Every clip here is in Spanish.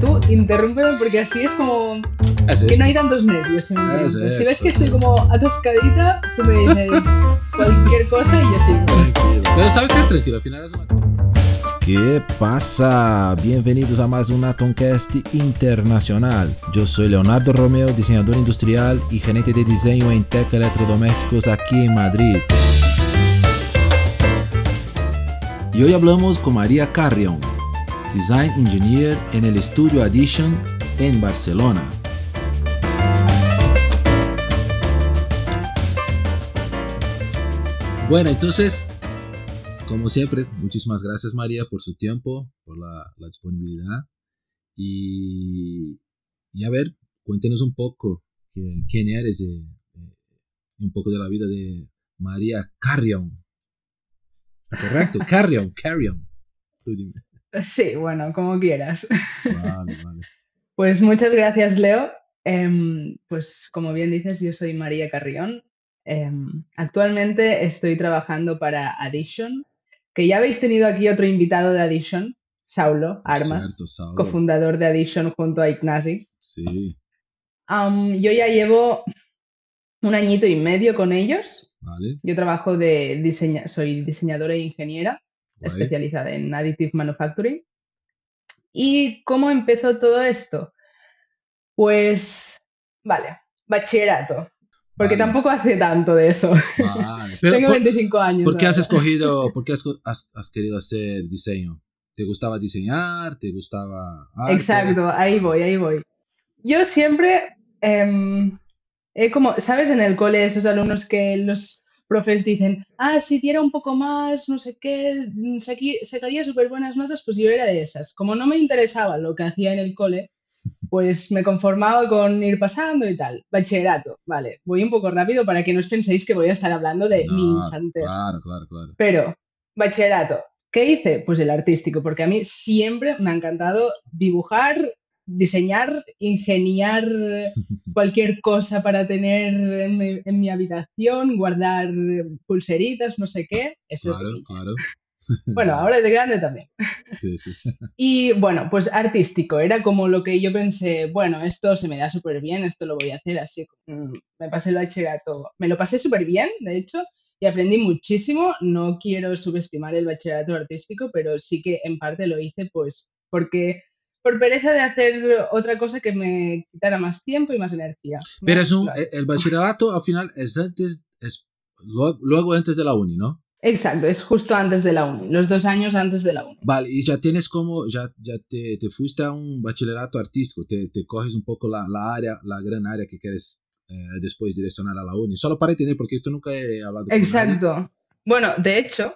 tú interrúmpeme porque así es como que no hay tantos nervios. si ves que estoy como atoscadita, tú me dices cualquier cosa y yo sigo. Pero sabes que es tranquilo, al final es una... ¿Qué pasa? Bienvenidos a más un Atomcast internacional. Yo soy Leonardo Romeo, diseñador industrial y gerente de diseño en Tech Electrodomésticos aquí en Madrid. Y hoy hablamos con María Carrion, Design Engineer en el estudio Addition en Barcelona. Bueno, entonces, como siempre, muchísimas gracias María por su tiempo, por la, disponibilidad. Y, y, a ver, cuéntenos un poco quién eres, de, un poco de la vida de María Carrion. ¿Está correcto? Carrion, Carrion. Tú dime. Sí, bueno, como quieras. Vale, vale. Pues muchas gracias, Leo. Em, pues como bien dices, yo soy María Carrión. Em, actualmente estoy trabajando para Addition, que ya habéis tenido aquí otro invitado de Addition, Saulo Armas, cofundador de Addition junto a Ignasi. Sí. yo ya llevo un añito y medio con ellos. Vale. Yo trabajo de diseña soy diseñadora e ingeniera especializada en Additive Manufacturing. ¿Y cómo empezó todo esto? Pues, vale, bachillerato. Porque tampoco hace tanto de eso. Tengo 25 años. ¿Por qué has escogido, por qué has, querido hacer diseño? ¿Te gustaba diseñar? ¿Te gustaba Exacto, ahí voy, ahí voy. Yo siempre, eh, he como, ¿sabes? En el cole, esos alumnos que los profes dicen, ah, si diera un poco más, no sé qué, sacaría súper buenas notas, pues yo era de esas. Como no me interesaba lo que hacía en el cole, pues me conformaba con ir pasando y tal. Bachillerato, vale. Voy un poco rápido para que no os penséis que voy a estar hablando de mi instante. Claro, claro, claro. Pero, bachillerato, ¿qué hice? Pues el artístico, porque a mí siempre me ha encantado dibujar, diseñar, ingeniar cualquier cosa para tener en mi, habitación, guardar pulseritas, no sé qué. Eso claro, claro. Bueno, ahora de grande también. Sí, sí. Y bueno, pues artístico, era como lo que yo pensé, bueno, esto se me da súper bien, esto lo voy a hacer así. Mm, me pasé el bachillerato, me lo pasé súper bien, de hecho, y aprendí muchísimo. No quiero subestimar el bachillerato artístico, pero sí que en parte lo hice pues porque por pereza de hacer otra cosa que me quitara más tiempo y más energía. Pero es un, el bachillerato al final es antes, es luego, antes de la uni, ¿no? Exacto, es justo antes de la uni, los dos años antes de la uni. Vale, y ya tienes como, ya, ya te, te fuiste a un bachillerato artístico, te, te coges un poco la, la, área, la gran área que quieres eh, después direccionar a la uni. Solo para entender, porque esto nunca he hablado. Exacto. Bueno, de hecho,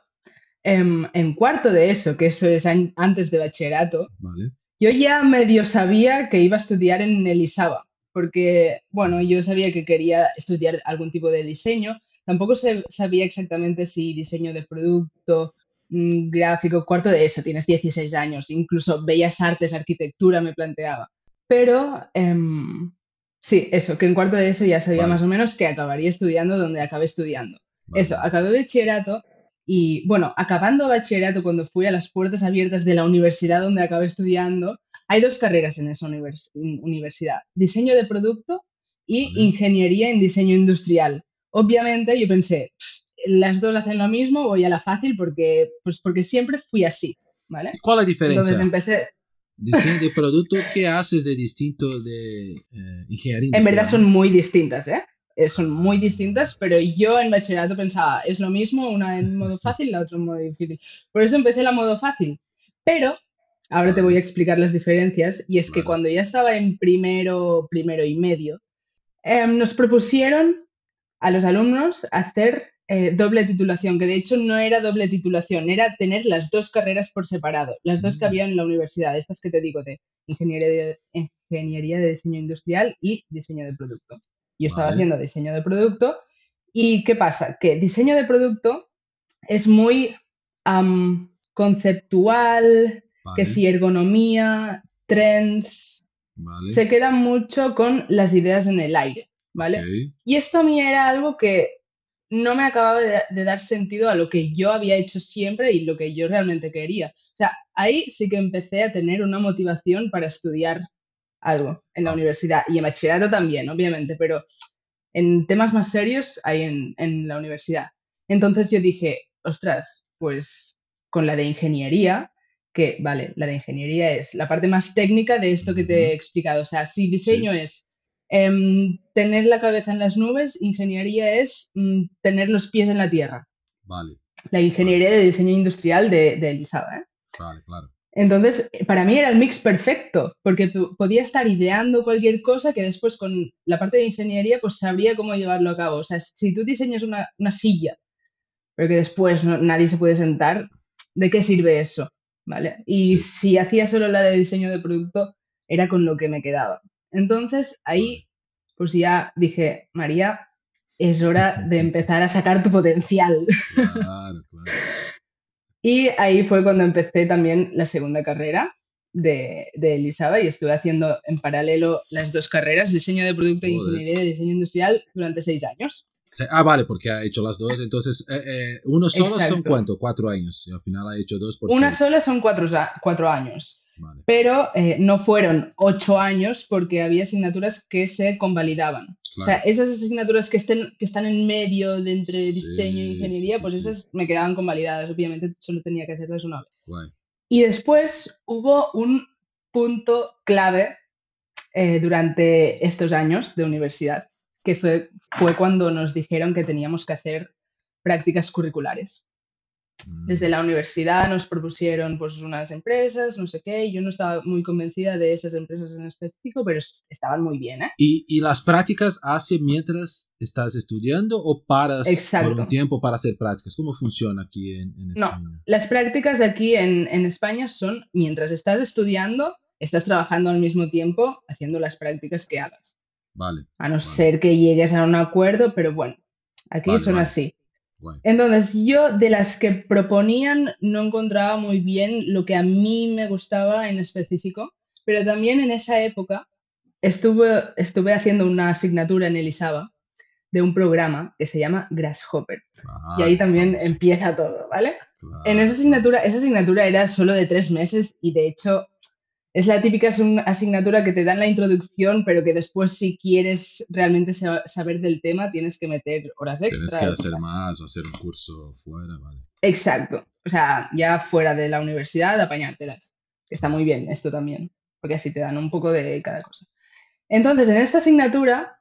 en, en, cuarto de eso, que eso es antes de bachillerato, vale. Yo ya medio sabía que iba a estudiar en Elisaba, porque, bueno, yo sabía que quería estudiar algún tipo de diseño. Tampoco sabía exactamente si diseño de producto, mm, gráfico, cuarto de eso, tienes 16 años, incluso bellas artes, arquitectura me planteaba. Pero em, sí, eso, que en cuarto de eso ya sabía más o menos que acabaría estudiando donde acabé estudiando. Eso, acabé bachillerato y bueno, acabando bachillerato, cuando fui a las puertas abiertas de la universidad donde acabé estudiando, hay dos carreras en esa universidad, diseño de producto y ingeniería en diseño industrial. Obviamente yo pensé, las dos hacen lo mismo, voy a la fácil porque, pues porque siempre fui así, ¿vale? ¿Cuál es la diferencia? Entonces empecé... Diseño de producto, ¿qué haces de distinto de eh, ingeniería industrial? En verdad son muy distintas, ¿eh? Eh, son muy distintas, pero yo en bachillerato pensaba, es lo mismo, una en modo fácil, la otra en modo difícil. Por eso empecé la modo fácil. Pero ahora te voy a explicar las diferencias, y es que cuando ya estaba en primero, primero y medio, em, nos propusieron a los alumnos hacer eh, doble titulación, que de hecho no era doble titulación, era tener las dos carreras por separado, las dos que había en la universidad, estas que te digo de ingeniería de, ingeniería de diseño industrial y diseño de producto. Yo estaba haciendo diseño de producto. ¿Y qué pasa? Que diseño de producto es muy conceptual, que si ergonomía, trends, se queda mucho con las ideas en el aire, ¿vale? Y esto a mí era algo que no me acababa de, de dar sentido a lo que yo había hecho siempre y lo que yo realmente quería. O sea, ahí sí que empecé a tener una motivación para estudiar algo en la Ah. universidad y en bachillerato también, obviamente, pero en temas más serios hay en, en la universidad. Entonces yo dije, ostras, pues con la de ingeniería, que vale, la de ingeniería es la parte más técnica de esto que te he explicado. O sea, si diseño es em, tener la cabeza en las nubes, ingeniería es mm, tener los pies en la tierra. Vale, La ingeniería de diseño industrial de, de Elisaba, ¿eh? vale, claro. Entonces, para mí era el mix perfecto, porque po- podía estar ideando cualquier cosa que después con la parte de ingeniería pues sabría cómo llevarlo a cabo. O sea, si tú diseñas una, una silla, pero que después no- nadie se puede sentar, ¿de qué sirve eso? ¿Vale? Y Sí. si hacía solo la de diseño de producto, era con lo que me quedaba. Entonces, ahí pues ya dije, María, es hora de empezar a sacar tu potencial. Claro, claro. Y ahí fue cuando empecé también la segunda carrera de, de Elisaba y estuve haciendo en paralelo las dos carreras, diseño de producto y Joder. ingeniería de diseño industrial, durante seis años. Ah, vale, porque ha hecho las dos. Entonces, eh, eh, uno solo son Exacto. cuánto? Cuatro años. Y al final ha hecho dos por Una seis. sola son cuatro, cuatro años, Vale. pero eh, no fueron ocho años porque había asignaturas que se convalidaban. O sea, Claro. esas asignaturas que, estén, que están en medio de entre Sí, diseño e ingeniería, sí, pues sí. esas me quedaban convalidadas. Obviamente solo tenía que hacerlas una vez. Guay. Y después hubo un punto clave eh, durante estos años de universidad, que fue, fue cuando nos dijeron que teníamos que hacer prácticas curriculares. Mm, Desde la universidad nos propusieron pues unas empresas, no sé qué, y yo no estaba muy convencida de esas empresas en específico, pero es- estaban muy bien, ¿eh? ¿Y, y las prácticas hace mientras estás estudiando o paras por Exacto. un tiempo para hacer prácticas? ¿Cómo funciona aquí en, en No. España? Las prácticas de aquí en, en España son mientras estás estudiando, estás trabajando al mismo tiempo haciendo las prácticas que hagas. Vale, A no Vale. ser que llegues a un acuerdo, pero bueno, aquí Vale, son vale. así. Guay. Entonces, yo de las que proponían no encontraba muy bien lo que a mí me gustaba en específico, pero también en esa época estuve, estuve haciendo una asignatura en Elisaba de un programa que se llama Grasshopper. Y ahí también empieza todo, ¿vale? claro, En esa asignatura, esa asignatura era solo de tres meses y de hecho es la típica asign- asignatura que te dan la introducción, pero que después si quieres realmente sa- saber del tema tienes que meter horas Tienes extras. que hacer más, hacer un curso fuera, vale. Exacto. O sea, ya fuera de la universidad, apañártelas. Está muy bien esto también, porque así te dan un poco de cada cosa. Entonces, en esta asignatura,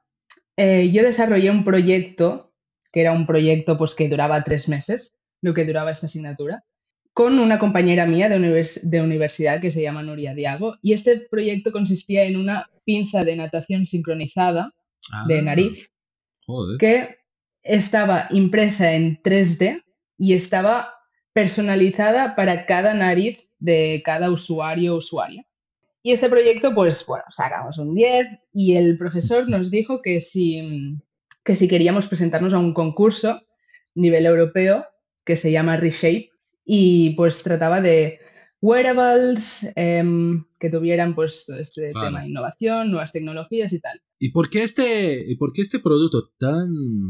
eh, yo desarrollé un proyecto, que era un proyecto pues, que duraba tres meses, lo que duraba esta asignatura, con una compañera mía de, univers- de universidad que se llama Nuria Diago. Y este proyecto consistía en una pinza de natación sincronizada de Ah, nariz Joder. que estaba impresa en 3D y estaba personalizada para cada nariz de cada usuario o usuaria. Y este proyecto, pues bueno, sacamos un 10 y el profesor nos dijo que si, que si queríamos presentarnos a un concurso nivel europeo que se llama Reshape y pues trataba de wearables em, que tuvieran pues todo este Claro. tema de innovación, nuevas tecnologías y tal. ¿Y por qué este, por qué este producto tan,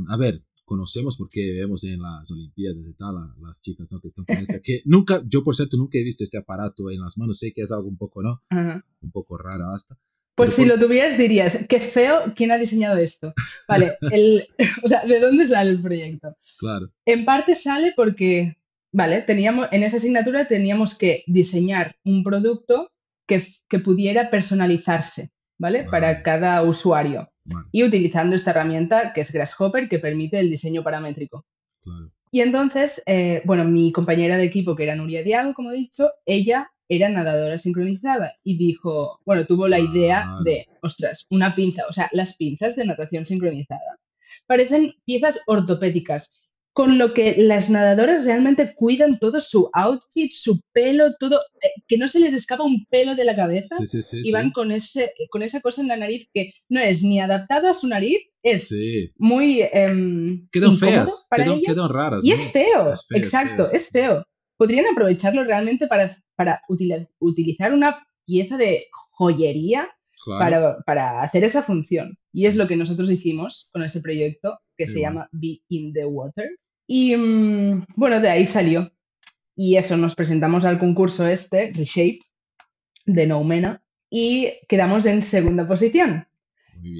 a ver, conocemos porque vemos en las Olimpiadas y tal, las chicas ¿no? que están con esta, que nunca, yo por cierto nunca he visto este aparato en las manos, sé que es algo un poco, ¿no? Ajá. Un poco raro hasta. Pues Pero si por- lo tuvieras dirías, qué feo, ¿quién ha diseñado esto? Vale, el, o sea, ¿de dónde sale el proyecto? Claro, En parte sale porque, vale, teníamos, en esa asignatura teníamos que diseñar un producto que, que pudiera personalizarse, ¿vale? Vale. Para cada usuario. vale, Y utilizando esta herramienta que es Grasshopper que permite el diseño paramétrico. claro. Y entonces, eh, bueno, mi compañera de equipo, que era Nuria Diago, como he dicho, ella era nadadora sincronizada y dijo, bueno, tuvo la idea de, ostras, una pinza, o sea, las pinzas de natación sincronizada parecen piezas ortopédicas, con lo que las nadadoras realmente cuidan todo su outfit, su pelo, todo, eh, que no se les escapa un pelo de la cabeza Sí, sí, sí. y van con, ese, con esa cosa en la nariz que no es ni adaptado a su nariz, es muy... em, Quedan feas, para quedan, raras. Y ¿no? es feo, Es feo, es exacto, feo. es feo. Podrían aprovecharlo realmente para, para utila- utilizar una pieza de joyería para, para, hacer esa función. Y es lo que nosotros hicimos con ese proyecto que se llama Be in the Water. Y mm, bueno, de ahí salió. Y eso, nos presentamos al concurso este, Reshape, de Noumena, y quedamos en segunda posición,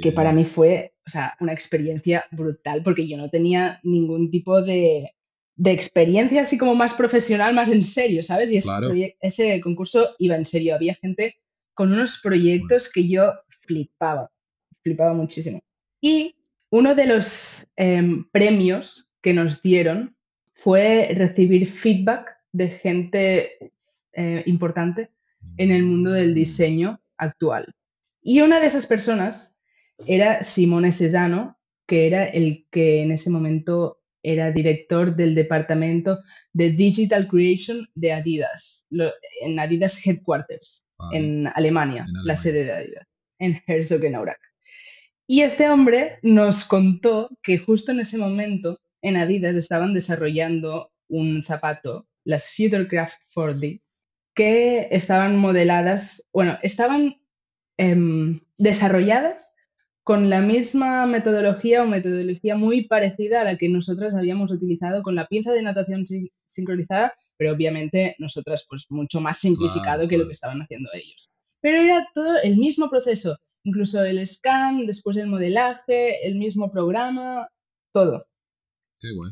que para mí fue o sea, una experiencia brutal, porque yo no tenía ningún tipo de, de experiencia así como más profesional, más en serio, ¿sabes? Y ese, ese concurso iba en serio, había gente con unos proyectos que yo flipaba, flipaba muchísimo. Y uno de los em, premios que nos dieron fue recibir feedback de gente eh, importante en el mundo del mm. diseño actual. Y una de esas personas era Simone Cesano, que era el que en ese momento era director del departamento de Digital Creation de Adidas, en Adidas Headquarters, en, Alemania, la sede de Adidas, en Herzogenaurach. Y este hombre nos contó que justo en ese momento en Adidas estaban desarrollando un zapato, las Futurecraft 4D, que estaban modeladas, bueno, estaban em, desarrolladas con la misma metodología o metodología muy parecida a la que nosotras habíamos utilizado con la pieza de natación sincronizada, pero obviamente nosotras pues mucho más simplificado que lo que estaban haciendo ellos. Pero era todo el mismo proceso, incluso el scan, después el modelaje, el mismo programa, todo.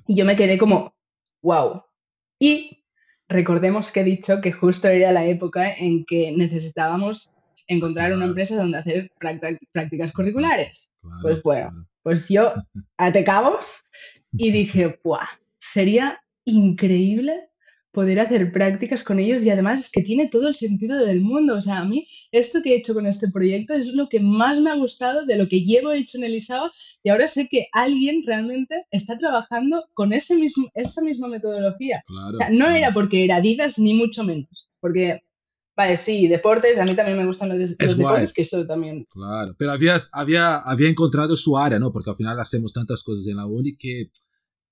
Y yo me quedé como, wow. Y recordemos que he dicho que justo era la época en que necesitábamos encontrar una empresa donde hacer prácticas curriculares. pues bueno, pues yo até cabos y dije, ¡buah! Sería increíble poder hacer prácticas con ellos y además es que tiene todo el sentido del mundo. O sea, a mí esto que he hecho con este proyecto es lo que más me ha gustado de lo que llevo hecho en Elisao y ahora sé que alguien realmente está trabajando con ese mismo, esa misma metodología. o sea, no era porque era Adidas ni mucho menos, porque Vale, sí, deportes, a mí también me gustan los, deportes, que esto también. Claro, pero habías, había, había encontrado su área, ¿no? Porque al final hacemos tantas cosas en la uni que,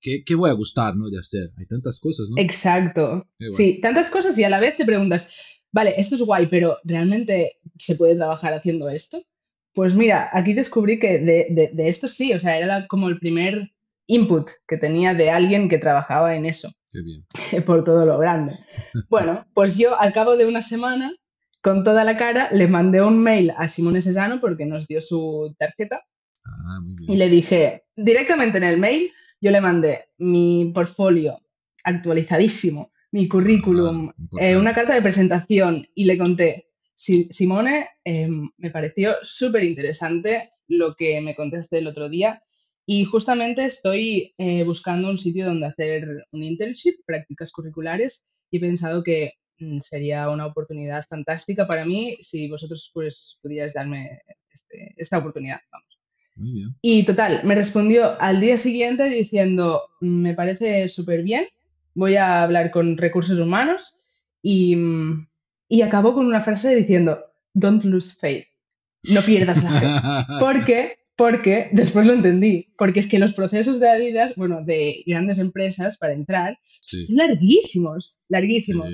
que, voy a gustar, ¿no? De hacer. Hay tantas cosas, ¿no? Exacto. Sí, tantas cosas y a la vez te preguntas, vale, esto es guay, pero ¿realmente se puede trabajar haciendo esto? Pues mira, aquí descubrí que de, de, esto sí, o sea, era como el primer input que tenía de alguien que trabajaba en eso. Qué bien. Por todo lo grande. Bueno, pues yo al cabo de una semana, con toda la cara, le mandé un mail a Simone Cesano porque nos dio su tarjeta. Ah, muy bien. Y le dije, directamente en el mail, yo le mandé mi portfolio actualizadísimo, mi currículum, ah, eh, una carta de presentación y le conté, Simone, em, me pareció súper interesante lo que me contaste el otro día y justamente estoy eh, buscando un sitio donde hacer un internship, prácticas curriculares, y he pensado que mm, sería una oportunidad fantástica para mí si vosotros pues pudierais darme este, esta oportunidad. Muy bien. Y total, me respondió al día siguiente diciendo, me parece súper bien, voy a hablar con recursos humanos y, mm, y acabó con una frase diciendo, don't lose faith, no pierdas la fe, porque porque después lo entendí, porque es que los procesos de Adidas, bueno, de grandes empresas para entrar, son larguísimos, larguísimos.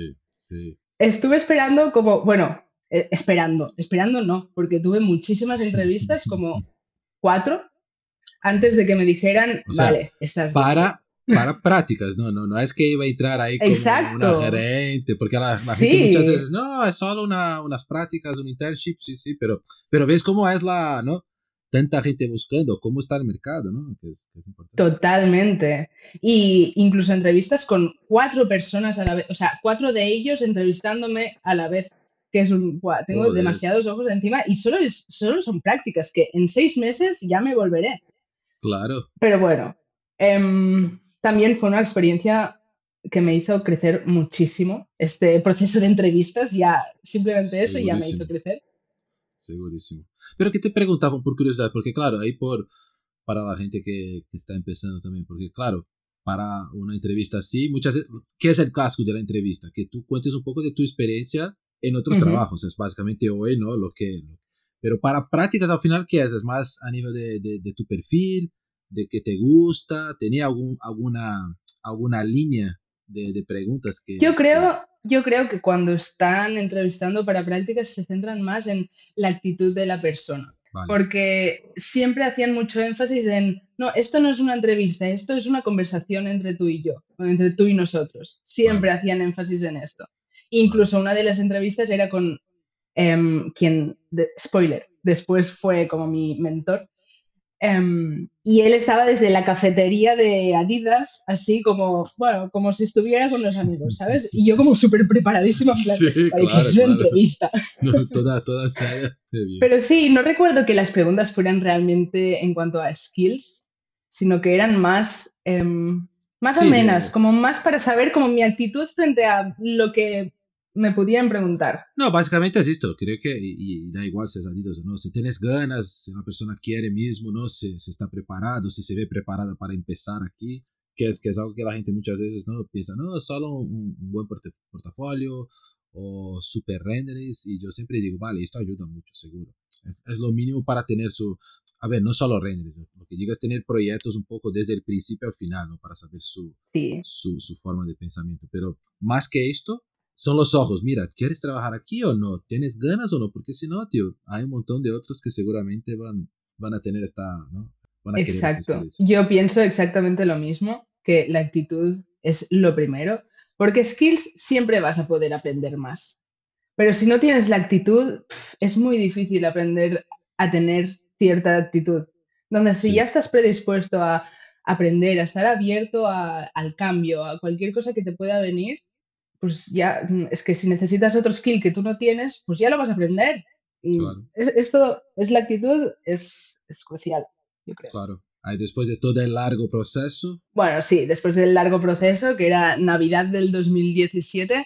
Estuve esperando como, bueno, eh, esperando, esperando no, porque tuve muchísimas entrevistas, como cuatro, antes de que me dijeran, vale, estás... Para, para prácticas, no, no, no es que iba a entrar ahí como una gerente, porque la, gente muchas veces, no, es solo una, unas prácticas, un internship, sí, sí, pero, pero ves cómo es la, ¿no? Tanta gente buscando, cómo está el mercado, ¿no? Que es, Totalmente. Y incluso entrevistas con cuatro personas a la vez, o sea, cuatro de ellos entrevistándome a la vez, que es un, tengo demasiados ojos encima y solo, es, solo son prácticas, que en seis meses ya me volveré. Claro. Pero bueno, em, también fue una experiencia que me hizo crecer muchísimo. Este proceso de entrevistas, ya simplemente eso ya me hizo crecer. Segurísimo. Pero que te preguntaba por curiosidad, porque claro, ahí por para la gente que, que, está empezando también, porque claro, para una entrevista así, muchas veces, ¿qué es el clásico de la entrevista? Que tú cuentes un poco de tu experiencia en otros trabajos, es básicamente hoy, ¿no? Lo que... Pero para prácticas al final, ¿qué es? Es más a nivel de, de, tu perfil, de que te gusta, tenía algún, alguna, alguna línea de, de preguntas que... Yo creo yo creo que cuando están entrevistando para prácticas se centran más en la actitud de la persona. Vale. Porque siempre hacían mucho énfasis en, no, esto no es una entrevista, esto es una conversación entre tú y yo, o entre tú y nosotros. Siempre hacían énfasis en esto. Incluso una de las entrevistas era con em, quien, de- spoiler, después fue como mi mentor. Em, y él estaba desde la cafetería de Adidas, así como, bueno, como si estuviera con los amigos, ¿sabes? Y yo como súper preparadísima, en plan, Sí, "Vale, que claro, es una claro. entrevista. No, toda, toda bien. Pero sí, no recuerdo que las preguntas fueran realmente en cuanto a skills, sino que eran más, em, más Sí, amenas, como más para saber como mi actitud frente a lo que me pudieran preguntar. No, básicamente es esto. Creo que, y, y da igual si es Adidas o no, si tienes ganas, si la persona quiere mismo, ¿no? Si, si está preparado, si se ve preparada para empezar aquí, que es, que es algo que la gente muchas veces no piensa, no, solo un, un buen porte- portafolio o super renderings. Y yo siempre digo, vale, esto ayuda mucho, seguro. Es, es lo mínimo para tener su. A ver, no solo renderings, lo que digo es tener proyectos un poco desde el principio al final, ¿no? Para saber su, Sí, su, su forma de pensamiento. Pero más que esto, son los ojos. Mira, ¿quieres trabajar aquí o no? ¿Tienes ganas o no? Porque si no, tío, hay un montón de otros que seguramente van, van a tener esta, ¿no? Van a querer esta exacto. Yo pienso exactamente lo mismo, que la actitud es lo primero, porque skills siempre vas a poder aprender más. Pero si no tienes la actitud, es muy difícil aprender a tener cierta actitud. Donde si Sí. ya estás predispuesto a aprender, a estar abierto a- al cambio, a cualquier cosa que te pueda venir, pues ya, mm, es que si necesitas otro skill que tú no tienes, pues ya lo vas a aprender. Y Claro. es- esto es la actitud, es, es crucial, yo creo. Claro. Después de todo el largo proceso, Bueno, sí, después del largo proceso, que era Navidad del 2017,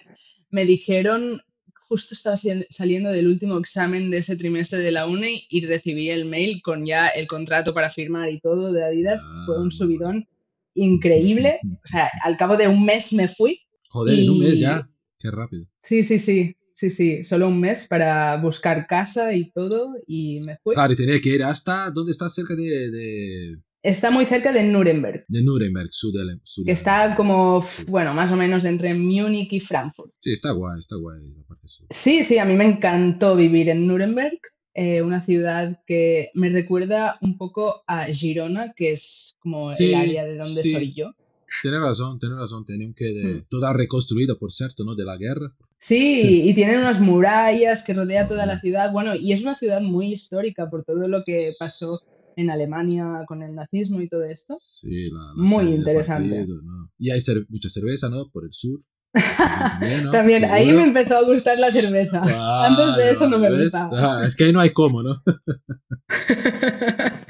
me dijeron, justo estaba sali- saliendo del último examen de ese trimestre de la uni y recibí el mail con ya el contrato para firmar y todo de Adidas. Ah, Fue un muy subidón increíble. O sea, al cabo de un mes me fui. Joder, en un mes ya. Qué rápido. Sí, sí, sí, sí, sí, solo un mes para buscar casa y todo y me fui. Claro, y tenía que ir hasta, ¿dónde está? Cerca de, de, Está muy cerca de Nuremberg, de Nuremberg, sur de, sur que está como, bueno, más o menos entre Múnich y Frankfurt. Sí, está guay, está guay la parte sur. Sí, sí, a mí me encantó vivir en Nuremberg, eh, una ciudad que me recuerda un poco a Girona, que es como Sí, el área de donde sí. soy yo. Tienes razón, tienes razón. Tenían que, de- Hmm. toda reconstruida, por cierto, ¿no? De la guerra. Sí, y tienen unas murallas que rodea toda la ciudad. Bueno, y es una ciudad muy histórica por todo lo que pasó en Alemania con el nazismo y todo esto. Sí, la, la Muy interesante. partido, ¿no? Y hay cer- mucha cerveza, ¿no? Por el sur. También, ¿no? También, ahí me empezó a gustar la cerveza. Antes de eso no me gustaba. Ah, es que ahí no hay cómo, ¿no?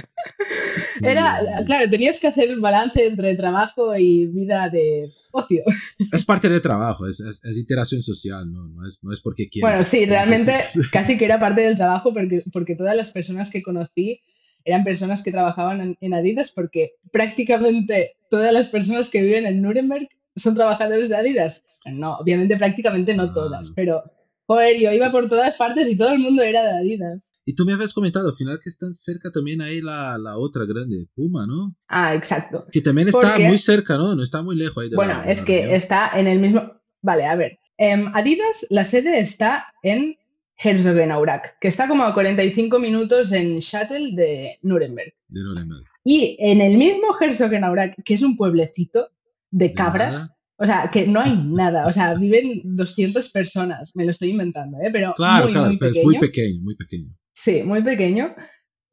Era, claro, tenías que hacer el balance entre trabajo y vida de ocio. Es parte del trabajo, es, es, es interacción social, ¿no? No es, no es porque quieras. Bueno, sí, realmente casi que era parte del trabajo porque, porque todas las personas que conocí eran personas que trabajaban en, en Adidas porque prácticamente todas las personas que viven en Nuremberg son trabajadores de Adidas. No, obviamente prácticamente no Ah. todas, pero joder, yo iba por todas partes y todo el mundo era de Adidas. Y tú me habías comentado al final que están cerca también ahí la, la otra grande, Puma, ¿no? Ah, exacto. Que también está muy cerca, ¿no? No está muy lejos ahí de Bueno, la- es la que está en el mismo... Vale, a ver. Em, Adidas, la sede está en Herzogenaurach, que está como a 45 minutos en shuttle de Nuremberg. De Nuremberg. Y en el mismo Herzogenaurach, que es un pueblecito de ¿De cabras, nada? O sea, que no hay nada, o sea, viven 200 personas, me lo estoy inventando, ¿eh? pero Claro, muy, claro, muy pero es pequeño. muy pequeño, muy pequeño. Sí, muy pequeño.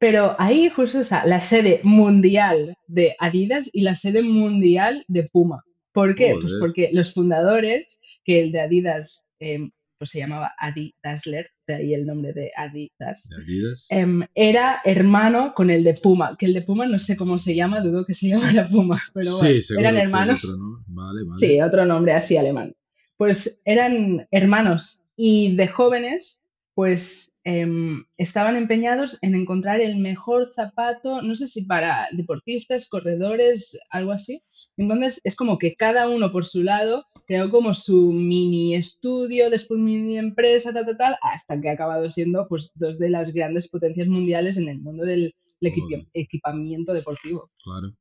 Pero ahí justo está la sede mundial de Adidas y la sede mundial de Puma. ¿Por qué? Pues porque los fundadores, que el de Adidas em, pues se llamaba Adi Dassler, de ahí el nombre de Adidas, De Adidas. em, era hermano con el de Puma, que el de Puma no sé cómo se llama, dudo que se llamara Puma, pero bueno, sí, eran hermanos. otro, ¿no? Vale, vale. Sí, otro nombre así alemán. Pues eran hermanos y de jóvenes, pues em, estaban empeñados en encontrar el mejor zapato, no sé si para deportistas, corredores, algo así. Entonces es como que cada uno por su lado creó como su mini estudio, después mini empresa, tal, tal, tal, hasta que ha acabado siendo pues dos de las grandes potencias mundiales en el mundo del equipi- equipamiento deportivo. Claro.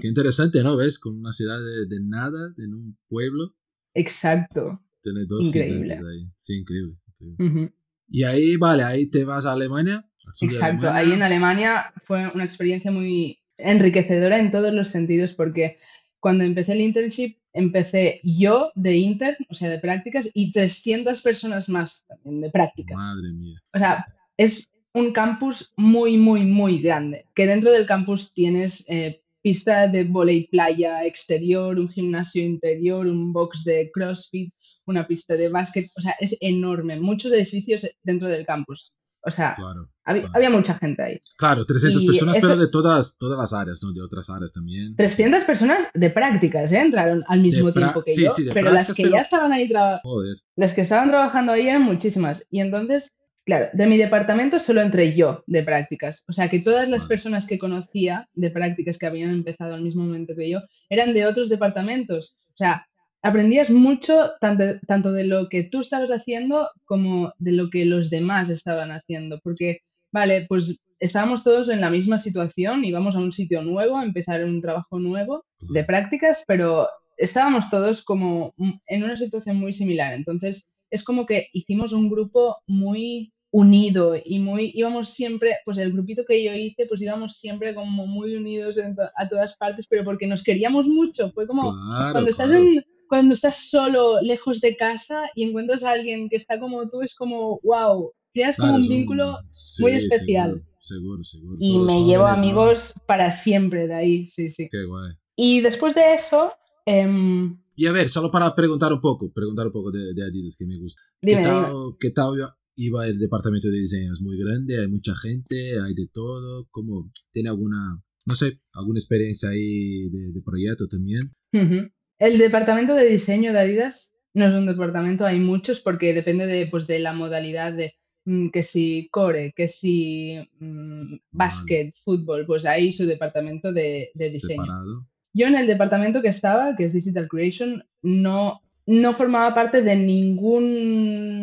Qué interesante, ¿no? ¿Ves? Con una ciudad de, de nada, en un pueblo. Exacto. Tener dos Increíble. ahí. Sí, increíble. increíble. Ujú. Y ahí, vale, ahí te vas a Alemania. Exacto, Alemania. ahí en Alemania fue una experiencia muy enriquecedora en todos los sentidos porque cuando empecé el internship empecé yo de intern, o sea, de prácticas, y 300 personas más también de prácticas. Madre mía. O sea, es un campus muy, muy, muy grande, que dentro del campus tienes eh, pista de volei playa exterior, un gimnasio interior, un box de CrossFit, una pista de básquet, o sea, es enorme, muchos edificios dentro del campus. O sea, Claro. Había, mucha gente ahí. Claro, 300 Y personas, eso- pero de todas, todas las áreas, ¿no? De otras áreas también. 300 personas de prácticas, ¿eh? Entraron al mismo tiempo que sí, yo, sí, de pero las que pero- ya estaban ahí trabajando, las que estaban trabajando ahí eran muchísimas. Y entonces, claro, de mi departamento solo entré yo de prácticas. O sea que todas las personas que conocía de prácticas que habían empezado al mismo momento que yo eran de otros departamentos. O sea, aprendías mucho tanto, tanto de lo que tú estabas haciendo como de lo que los demás estaban haciendo. Porque, vale, pues estábamos todos en la misma situación, íbamos a un sitio nuevo, a empezar un trabajo nuevo de prácticas, pero estábamos todos como en una situación muy similar. Entonces, es como que hicimos un grupo muy unido y muy, íbamos siempre, pues el grupito que yo hice, pues íbamos siempre como muy unidos en a todas partes, pero porque nos queríamos mucho. Fue como Claro, cuando estás claro. en, cuando estás solo, lejos de casa y encuentras a alguien que está como tú, es como, wow, creas como Claro, un vínculo sí, muy especial. Seguro, seguro. seguro. y Todos me llevo jóvenes, ¿no? amigos para siempre de ahí, sí, sí. Qué guay. Y después de eso, em, Y a ver, solo para preguntar un poco, preguntar un poco de, de Adidas que me gusta. dime, ¿Qué dime. tal, ¿Qué tal iba el departamento de diseño? ¿Es muy grande? ¿Hay mucha gente? ¿Hay de todo? ¿Cómo? ¿Tiene alguna, no sé, alguna experiencia ahí de, de proyecto también? Ujú. El departamento de diseño de Adidas no es un departamento, hay muchos porque depende de, pues, de la modalidad de que si core, que si mm, básquet, fútbol, pues hay su departamento de, de diseño. Separado. Yo en el departamento que estaba, que es Digital Creation, no, no formaba parte de ninguna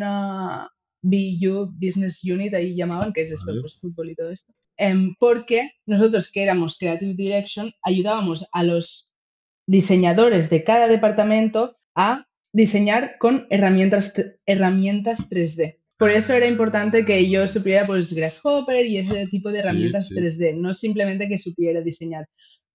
BU, Business Unit, ahí llamaban, que es esto, Vale. pues fútbol y todo esto. Em, porque nosotros que éramos Creative Direction, ayudábamos a los diseñadores de cada departamento a diseñar con herramientas, herramientas 3D. Por eso era importante que yo supiera pues Grasshopper y ese tipo de Sí, herramientas sí. 3D, no simplemente que supiera diseñar,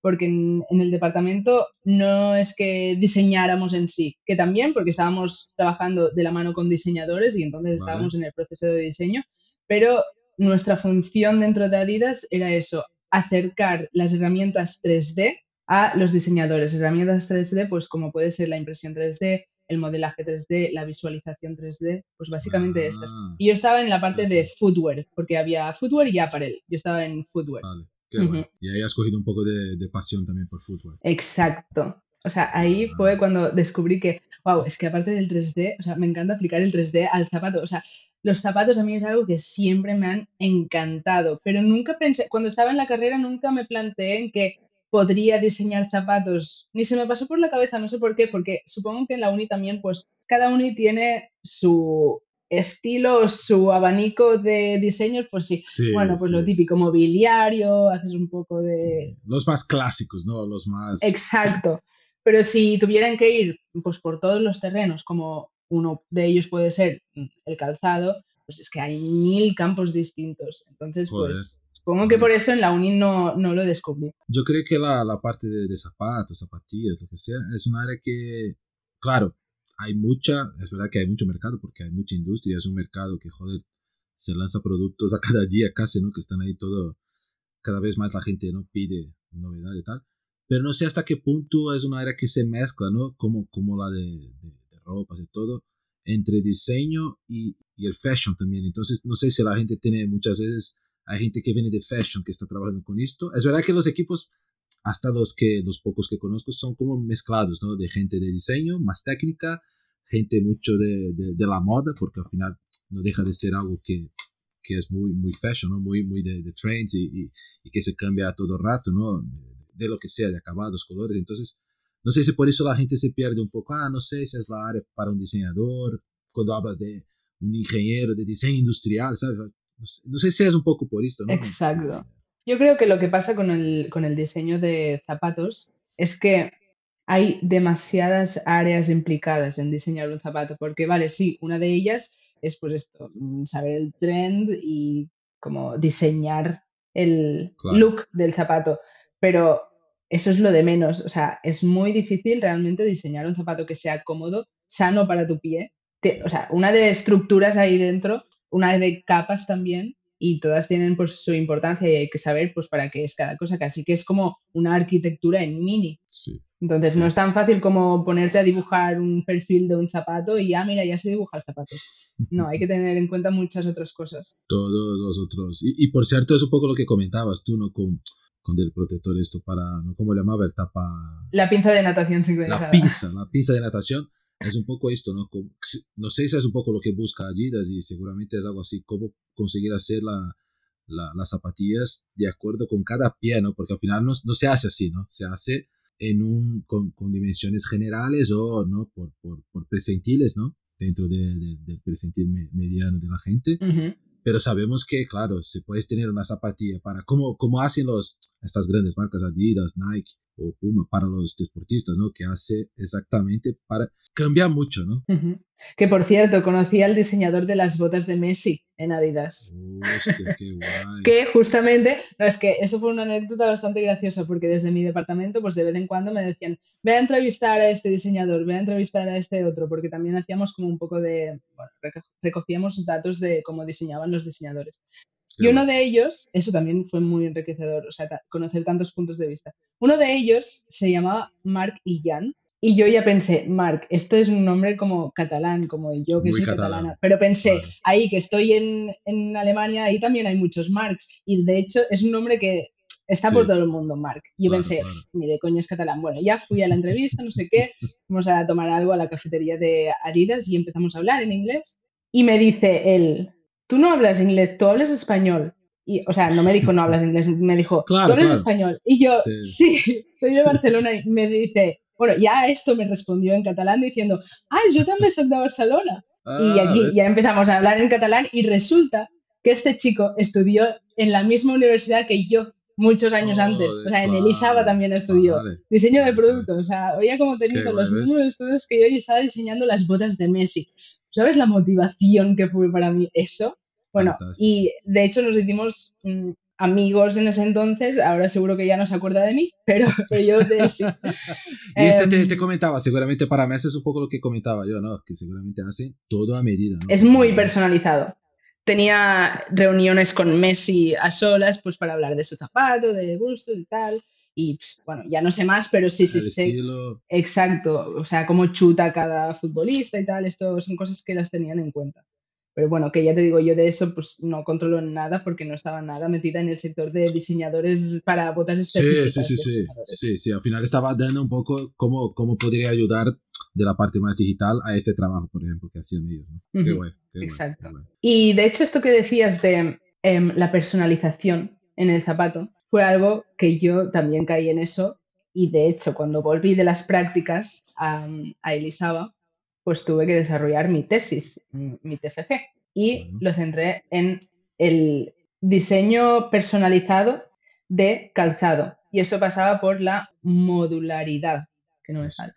porque en, en el departamento no es que diseñáramos en sí, que también porque estábamos trabajando de la mano con diseñadores y entonces Vale. estábamos en el proceso de diseño, pero nuestra función dentro de Adidas era eso, acercar las herramientas 3D a los diseñadores. Herramientas 3D, pues como puede ser la impresión 3D, el modelaje 3D, la visualización 3D, pues básicamente estas. Ah, Y yo estaba en la parte de footwear, porque había footwear y apparel. Yo estaba en footwear. Vale, qué. Y ahí has cogido un poco de, de pasión también por fútbol. Exacto. O sea, ahí Ah. fue cuando descubrí que, wow, es que aparte del 3D, o sea, me encanta aplicar el 3D al zapato. O sea, los zapatos a mí es algo que siempre me han encantado, pero nunca pensé, cuando estaba en la carrera nunca me planteé en que podría diseñar zapatos, ni se me pasó por la cabeza, no sé por qué, porque supongo que en la uni también, pues cada uni tiene su estilo, su abanico de diseños, pues sí. Sí, Bueno, pues lo sí, típico, mobiliario, haces un poco de... sí. Los más clásicos, ¿no? Los más... Exacto. Pero si tuvieran que ir pues, por todos los terrenos, como uno de ellos puede ser mm, el calzado, pues es que hay mil campos distintos. Entonces, Joder. pues supongo que por eso en la uni no, no lo descubrí. Yo creo que la, la parte de, de zapatos, zapatillas, lo que sea, es un área que, claro, hay mucha, es verdad que hay mucho mercado porque hay mucha industria, es un mercado que, joder, se lanza productos a cada día casi, ¿no? Que están ahí todo, cada vez más la gente, ¿no? Pide novedad y tal. Pero no sé hasta qué punto es un área que se mezcla, ¿no? Como, como la de, de, de ropas y todo, entre diseño y, y el fashion también. Entonces, no sé si la gente tiene muchas veces hay gente que viene de fashion que está trabajando con esto. Es verdad que los equipos, hasta los que los pocos que conozco, son como mezclados, ¿no? De gente de diseño, más técnica, gente mucho de, de, de la moda, porque al final no deja de ser algo que, que es muy, muy fashion, ¿no? Muy, muy de, de trends y, y, y, que se cambia a todo rato, ¿no? De, lo que sea, de acabados, colores. Entonces, no sé si por eso la gente se pierde un poco. Ah, no sé si es la área para un diseñador. Cuando hablas de un ingeniero de diseño industrial, ¿sabes? No sé, no sé, si es un poco por esto, ¿no? Exacto. Yo creo que lo que pasa con el, con el diseño de zapatos es que hay demasiadas áreas implicadas en diseñar un zapato, porque vale, sí, una de ellas es pues esto, mm, saber el trend y como diseñar el Claro. look del zapato, pero eso es lo de menos, o sea, es muy difícil realmente diseñar un zapato que sea cómodo, sano para tu pie, te- o sea, una de estructuras ahí dentro, una de capas también, y todas tienen pues su importancia y hay que saber pues para qué es cada cosa, casi que es como una arquitectura en mini. Sí. Entonces Sí. no es tan fácil como ponerte a dibujar un perfil de un zapato y ya, mira, ya sé dibujar zapatos. No, hay que tener en cuenta muchas otras cosas. Todos los otros. Y, y por cierto, es un poco lo que comentabas tú, ¿no? Con, con el protector esto para, ¿no? ¿Cómo le llamaba? El tapa... La pinza de natación sincronizada. La pinza, la pinza de natación. Es un poco esto, ¿no? Como- no sé si es un poco lo que busca Adidas y seguramente es algo así, cómo conseguir hacer la, la- las zapatillas de acuerdo con cada pie, ¿no? Porque al final no, no se hace así, ¿no? Se hace en un, con, con dimensiones generales o, ¿no? Por, por, por percentiles, ¿no? Dentro de- de- del percentil me- mediano de la gente. Ujú. Pero sabemos que, claro, se puede tener una zapatilla para, como, como hacen los, estas grandes marcas Adidas, Nike o Puma para los deportistas, ¿no? Que hace exactamente para cambiar mucho, ¿no? Que por cierto, conocí al diseñador de las botas de Messi en Adidas. Hostia, qué guay. Que justamente, no, es que eso fue una anécdota bastante graciosa porque desde mi departamento, pues de vez en cuando me decían, ve a entrevistar a este diseñador, ve a entrevistar a este otro, porque también hacíamos como un poco de, bueno, reco- recogíamos datos de cómo diseñaban los diseñadores. Y uno guay. de ellos, eso también fue muy enriquecedor, o sea, conocer tantos puntos de vista. Uno de ellos se llamaba Marc Illan, y yo ya pensé, Marc, esto es un nombre como catalán, como yo que Muy soy catalán, catalana, pero pensé, ahí que estoy en, en Alemania, ahí también hay muchos Marcs, y de hecho es un nombre que está Sí. por todo el mundo, Marc. Y yo Claro, pensé, claro. ni de coña es catalán. Bueno, ya fui a la entrevista, no sé qué, fuimos a tomar algo a la cafetería de Adidas y empezamos a hablar en inglés. Y me dice él, tú no hablas inglés, tú hablas español. Y, o sea, no me dijo no hablas inglés, me dijo, Claro, tú hablas claro. español. Y yo, Sí. sí, soy de Barcelona. Y me dice, bueno, ya esto me respondió en catalán diciendo, ah, yo también soy de Barcelona. y Ah, aquí ¿ves? ya empezamos a hablar en catalán y resulta que este chico estudió en la misma universidad que yo muchos años antes. O sea, en Elisaba también estudió. vale. Diseño de productos. O sea, había como Qué los guay, ¿ves? mismos estudios que yo y estaba diseñando las botas de Messi. ¿Sabes la motivación que fue para mí eso? Bueno, Fantástico. y de hecho nos hicimos mm, amigos en ese entonces. Ahora seguro que ya no se acuerda de mí, pero yo de sí. Y este te, Em, te comentaba, seguramente para Messi es un poco lo que comentaba yo, ¿no? Que seguramente hace todo a medida, ¿no? Es muy personalizado. Tenía reuniones con Messi a solas, pues para hablar de su zapato, de gustos y tal. Y bueno, ya no sé más, pero sí, sí, El sé estilo. exacto. O sea, cómo chuta cada futbolista y tal. Esto son cosas que las tenían en cuenta. Pero bueno, que ya te digo, yo de eso pues no controlo nada porque no estaba nada metida en el sector de diseñadores para botas Sí, específicas. sí, sí, sí, diseñadores. sí, sí. Al final estaba dando un poco cómo, cómo podría ayudar de la parte más digital a este trabajo, por ejemplo, que hacían ellos, ¿no? Qué Ujú, guay, qué guay, exacto. qué guay. Y de hecho esto que decías de em, la personalización en el zapato fue algo que yo también caí en eso y de hecho cuando volví de las prácticas a, a Elisaba pues tuve que desarrollar mi tesis, mi TFG y Bueno. lo centré en el diseño personalizado de calzado y eso pasaba por la modularidad, que no me sale.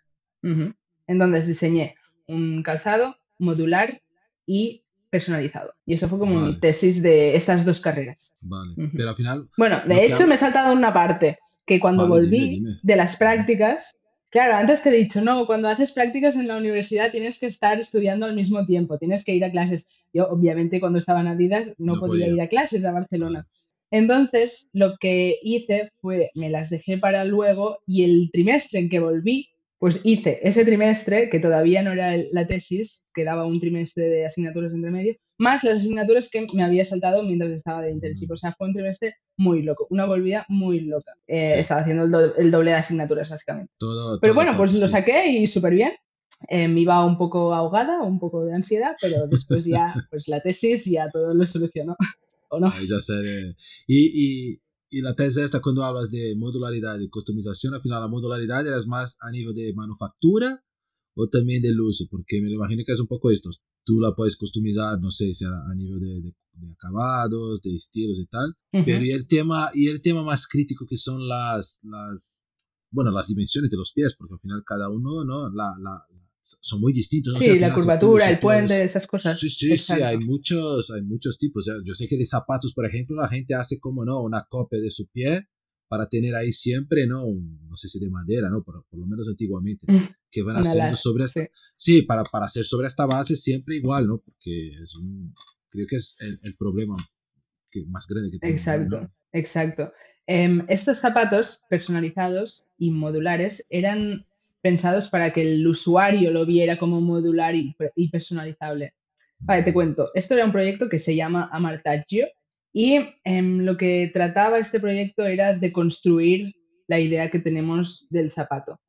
Entonces diseñé un calzado modular y personalizado. Y eso fue como mi Vale. tesis de estas dos carreras. Vale. Pero al final, Bueno, de que hecho me he saltado una parte, que cuando Vale, volví dime, dime. de las prácticas, claro, antes te he dicho, no, cuando haces prácticas en la universidad tienes que estar estudiando al mismo tiempo, tienes que ir a clases. Yo, obviamente, cuando estaba en Adidas no, No podía podía. ir a clases a Barcelona. Entonces, lo que hice fue, me las dejé para luego y el trimestre en que volví, pues hice ese trimestre, que todavía no era el- la tesis, quedaba un trimestre de asignaturas entre medio, más las asignaturas que me había saltado mientras estaba de internship. O sea, fue un trimestre muy loco, una volvida muy loca. Eh, Sí. Estaba haciendo el, do- el doble de asignaturas, básicamente. todo. Pero todo bueno, pues lo sí. saqué y súper bien. Eh, me iba un poco ahogada, un poco de ansiedad, pero después ya, pues la tesis ya todo lo solucionó. ¿O no? Ahí ya sé. Y, y, y la tesis esta, cuando hablas de modularidad y customización, al final la modularidad es más a nivel de manufactura o también del uso, porque me imagino que es un poco esto. Tú la puedes customizar, no sé, si a, nivel de, de- de acabados, de estilos y tal, Ujú. pero y el tema, y el tema más crítico que son las, las bueno, las dimensiones de los pies, porque al final cada uno, ¿no? La, la, son muy distintos. ¿no? Sí, la curvatura, el puente, esas cosas. Sí, sí, sí, hay muchos, hay muchos tipos. Yo sé que de zapatos, por ejemplo, la gente hace como, ¿no? Una copia de su pie para tener ahí siempre, ¿no? no sé si de madera, ¿no? Por, por lo menos antiguamente, mm, que van haciendo sobre esta... Sí, para, para hacer sobre esta base siempre igual, ¿no? Porque es un, creo que es el, problema que, más grande que tenemos. Exacto, exacto. Em, estos zapatos personalizados y modulares eran pensados para que el usuario lo viera como modular y, personalizable. Vale, te cuento. Esto era un proyecto que se llama Amartaggio y em, lo que trataba este proyecto era de construir la idea que tenemos del zapato,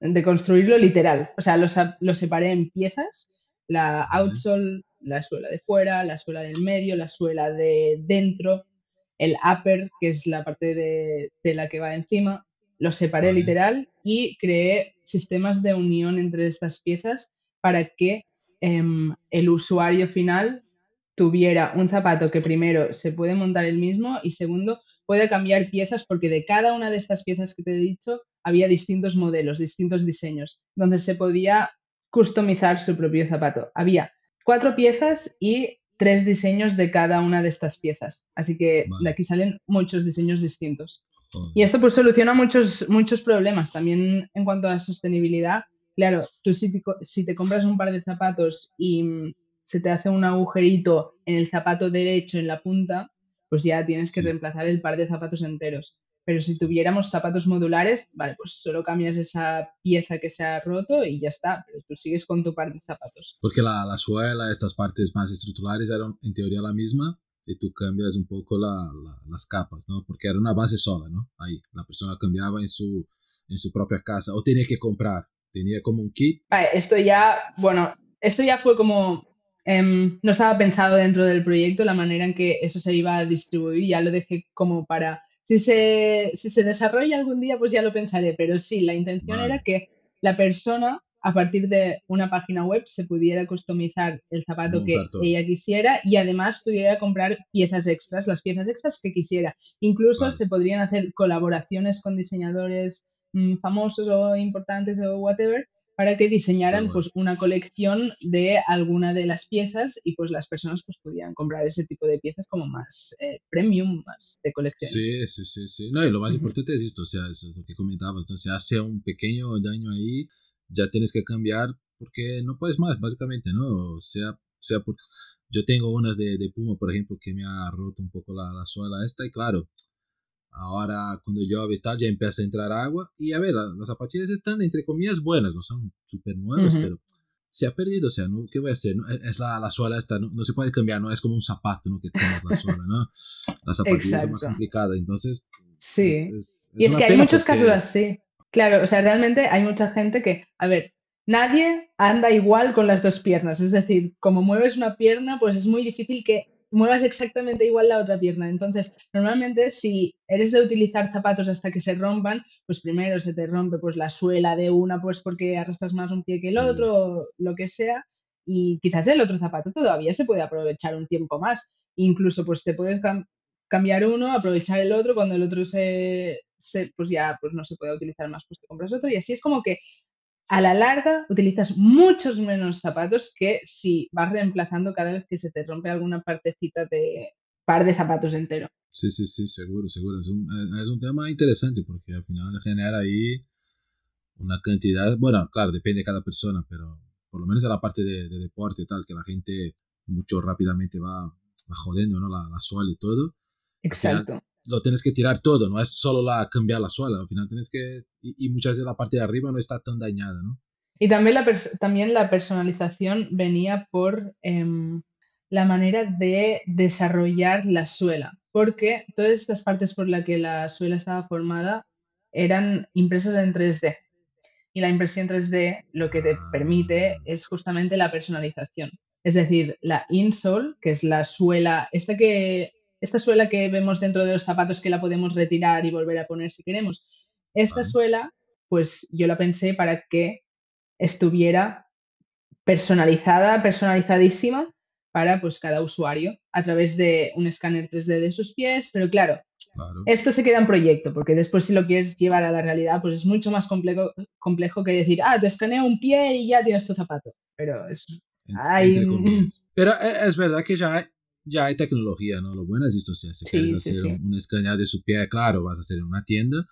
de construirlo literal. O sea, lo, separé en piezas, la outsole, la suela de fuera, la suela del medio, la suela de dentro, el upper, que es la parte de tela que va encima, lo separé literal y creé sistemas de unión entre estas piezas para que em, el usuario final tuviera un zapato que primero se puede montar el mismo y segundo puede cambiar piezas porque de cada una de estas piezas que te he dicho había distintos modelos, distintos diseños, donde se podía customizar su propio zapato. Había cuatro piezas y tres diseños de cada una de estas piezas. Así que de aquí salen muchos diseños distintos. Y esto pues soluciona muchos, muchos problemas también en cuanto a sostenibilidad. Claro, tú si te, si te compras un par de zapatos y mm, se te hace un agujerito en el zapato derecho en la punta, pues ya tienes que reemplazar el par de zapatos enteros. Pero si tuviéramos zapatos modulares, vale, pues solo cambias esa pieza que se ha roto y ya está, pero tú sigues con tu par de zapatos. Porque la, la suela, estas partes más estructurales eran en teoría la misma, y tú cambias un poco las capas, ¿no? Porque era una base sola, ¿no? Ahí, la persona cambiaba en su, en su propia casa o tenía que comprar, tenía como un kit. esto ya, bueno, esto ya fue como, em, no estaba pensado dentro del proyecto la manera en que eso se iba a distribuir, ya lo dejé como para, si se, si se desarrolla algún día, pues ya lo pensaré, pero sí, la intención era que la persona a partir de una página web se pudiera customizar el zapato que ella quisiera y además pudiera comprar piezas extras, las piezas extras que quisiera. Incluso se podrían hacer colaboraciones con diseñadores mm, famosos o importantes o whatever para que diseñaran pues una colección de alguna de las piezas y pues las personas pues pudieran comprar ese tipo de piezas como más eh, premium, más de colección. Sí, sí, sí, sí. No, y lo más importante es esto, o sea, es lo que comentabas, entonces hace un pequeño daño ahí ya tienes que cambiar porque no puedes más, básicamente, ¿no? O sea, sea por, yo tengo unas de, de, Puma, por ejemplo, que me ha roto un poco la, la suela esta y claro, ahora cuando llueve y tal ya empieza a entrar agua y a ver, las zapatillas están entre comillas buenas, no son súper nuevas, pero se ha perdido, o sea, ¿no? ¿qué voy a hacer? Es la, la suela esta, no, se puede cambiar, no es como un zapato, ¿no? Que tienes la suela, ¿no? Las zapatillas son más complicadas, entonces... Sí, y es que hay muchos casos así. Claro, o sea, realmente hay mucha gente que, a ver, nadie anda igual con las dos piernas. Es decir, como mueves una pierna, pues es muy difícil que muevas exactamente igual la otra pierna. Entonces, normalmente si eres de utilizar zapatos hasta que se rompan, pues primero se te rompe pues la suela de una, pues porque arrastras más un pie que el otro, o lo que sea, y quizás el otro zapato todavía se puede aprovechar un tiempo más. Incluso pues te puedes cambiar uno, aprovechar el otro, cuando el otro se, pues ya pues no se puede utilizar más, pues te compras otro. Y así es como que a la larga utilizas muchos menos zapatos que si vas reemplazando cada vez que se te rompe alguna partecita de par de zapatos entero. Sí, sí, sí, seguro, seguro. Es un, es un tema interesante porque al final genera ahí una cantidad, bueno, claro, depende de cada persona, pero por lo menos de la parte de, deporte y tal, que la gente mucho rápidamente va, va jodiendo, ¿no? La, la suela y todo. Exacto. lo tienes que tirar todo, no es solo la cambiar la suela, al final tienes que, y, muchas veces la parte de arriba no está tan dañada, ¿no? Y también la, también la personalización venía por em, la manera de desarrollar la suela, porque todas estas partes por las que la suela estaba formada eran impresas en 3D. Y la impresión 3D lo que te permite ah. es justamente la personalización. Es decir, la insole, que es la suela, esta que esta suela que vemos dentro de los zapatos que la podemos retirar y volver a poner si queremos. Esta suela, pues yo la pensé para que estuviera personalizada, personalizadísima para pues cada usuario a través de un escáner 3D de sus pies, pero claro, Claro. Esto se queda en proyecto, porque después si lo quieres llevar a la realidad, pues es mucho más complejo, complejo que decir, ah, te escaneo un pie y ya tienes tu zapato. Pero es... Pero e- es verdad que ya hay, ya hay tecnología, ¿no? Lo bueno es esto, o sea, si Sí, quieres sí, hacer sí. un, un escaneado de su pie, claro, vas a hacer en una tienda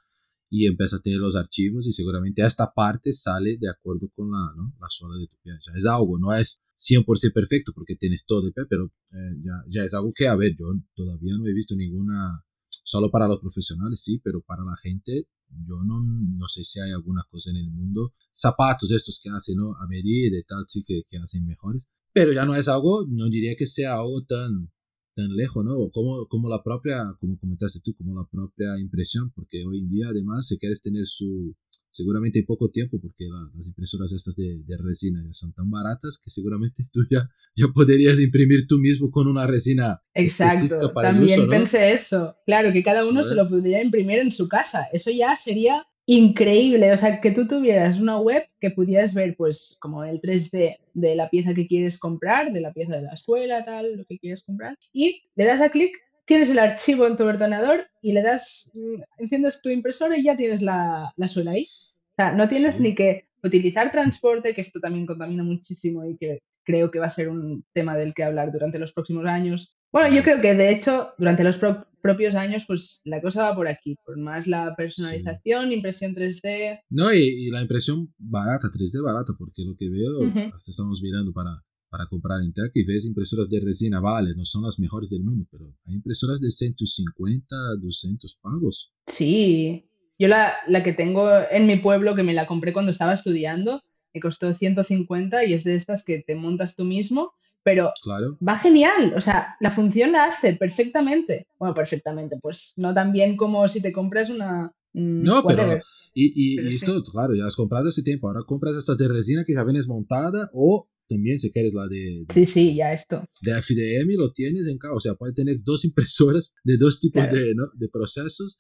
y empiezas a tener los archivos y seguramente esta parte sale de acuerdo con la, ¿no? la suela de tu pie. Ya es algo, no es 100% perfecto porque tienes todo el pie, pero eh, ya, ya es algo que, a ver, yo todavía no he visto ninguna, solo para los profesionales, sí, pero para la gente, yo no, no sé si hay alguna cosa en el mundo. Zapatos estos que hacen, ¿no? A medida y tal, sí que, que hacen mejores. Pero ya no es algo, no diría que sea algo tan, tan lejos, ¿no? Como, como la propia, como comentaste tú, como la propia impresión, porque hoy en día además si quieres tener su, seguramente en poco tiempo, porque la- las impresoras estas de, de resina ya son tan baratas que seguramente tú ya, ya podrías imprimir tú mismo con una resina Exacto, para el también uso, ¿no? pensé eso. Claro, que cada uno se lo pudiera imprimir en su casa. Eso ya sería increíble. O sea, que tú tuvieras una web que pudieras ver, pues, como el 3D de la pieza que quieres comprar, de la pieza de la suela, tal, lo que quieres comprar. Y le das a clic, tienes el archivo en tu ordenador y le das, mm, enciendes tu impresora y ya tienes la, la suela ahí. O sea, no tienes Sí. ni que utilizar transporte, que esto también contamina muchísimo y que creo que va a ser un tema del que hablar durante los próximos años. Bueno, yo creo que de hecho durante los pro- propios años pues la cosa va por aquí, por más la personalización, impresión 3D. No, y, y la impresión barata, 3D barata, porque lo que veo, Ujú. hasta estamos mirando para, para comprar en Tech y ves impresoras de resina, vale, no son las mejores del mundo, pero hay impresoras de 150, 200 pavos. Sí, yo la, la que tengo en mi pueblo, que me la compré cuando estaba estudiando, me costó 150 y es de estas que te montas tú mismo, pero Claro. va genial, o sea, la función la hace perfectamente. Bueno, perfectamente, pues no tan bien como si te compras una... mm, No, pero-. Y, y, Pero y sí. esto, claro, ya has comprado hace tiempo, ahora compras estas de resina que ya vienes montada o también si quieres la de, Sí, sí, ya esto. de FDM lo tienes en casa, o sea, puede tener dos impresoras de dos tipos Claro. de, ¿no? de procesos.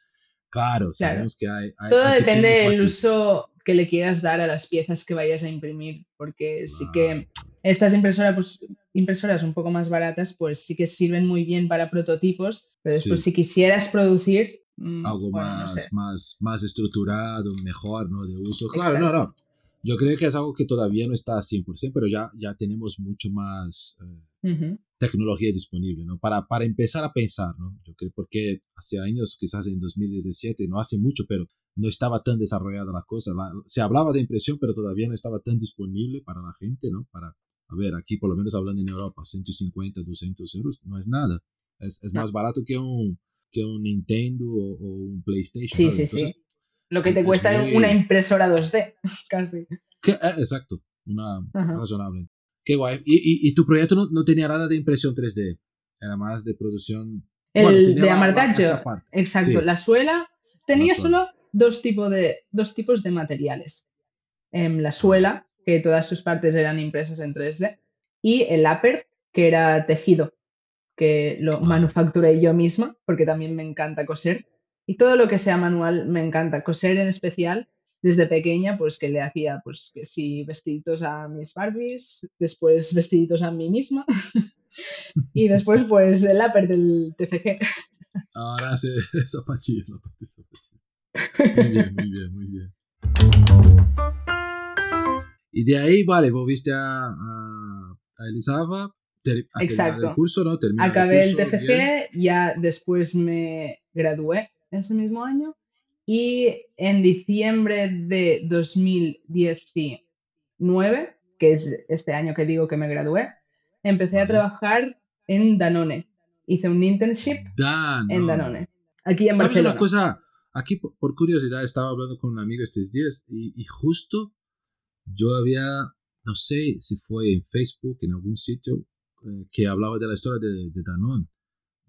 Claro, sabemos que hay... hay- Todo hay depende del uso que le quieras dar a las piezas que vayas a imprimir, porque sí que estas impresoras, pues, impresoras un poco más baratas, pues sí que sirven muy bien para prototipos, pero después Sí. si quisieras producir, mm, algo bueno, no más, sé. más, más estructurado, mejor, ¿no? De uso. Claro, no, no. Yo creo que es algo que todavía no está 100%, pero ya, ya tenemos mucho más eh, tecnología disponible, ¿no? Para, para empezar a pensar, ¿no? Yo creo porque hace años, quizás en 2017, no hace mucho, pero no estaba tan desarrollada la cosa. La- se hablaba de impresión, pero todavía no estaba tan disponible para la gente, ¿no? Para, a ver, aquí por lo menos hablando en Europa, 150, 200 euros, no es nada. Es, es más barato que un, que un Nintendo o, o un PlayStation. Sí, ¿sabes? sí, Entonces, sí. Lo que te es cuesta muy- una impresora 2D, casi. que- eh, exacto, una Ajá. razonable. Qué guay. ¿Y, y, y tu proyecto no, no tenía nada de impresión 3D? Era más de producción. El Bueno, de parte. exacto. Sí. La suela tenía La suela. solo dos, tipo de, dos tipos de materiales. Em, la suela, que todas sus partes eran impresas en 3D, y el upper, que era tejido, que lo Ah. manufacturé yo misma, porque también me encanta coser. Y todo lo que sea manual me encanta. Coser en especial, desde pequeña, pues que le hacía, pues que sí, vestiditos a mis Barbies, después vestiditos a mí misma, y después pues el upper del TFG. Ahora parte de zapatillas. Muy bien, muy bien, muy bien. Y de ahí, vale, volviste a, a, a Elizaba, ter, a Exacto. el curso, ¿no? Terminar Acabé el curso, TFG, bien. ya después me gradué ese mismo año y en diciembre de 2019, que es este año que digo que me gradué, empecé a trabajar en Danone. Hice un internship Dan, en no. Danone, aquí en ¿Sabes Barcelona. una cosa? Aquí, por, curiosidad, estaba hablando con un amigo estos días y, y justo yo había, no sé si fue en Facebook, en algún sitio, eh, que hablaba de la historia de, de Danone.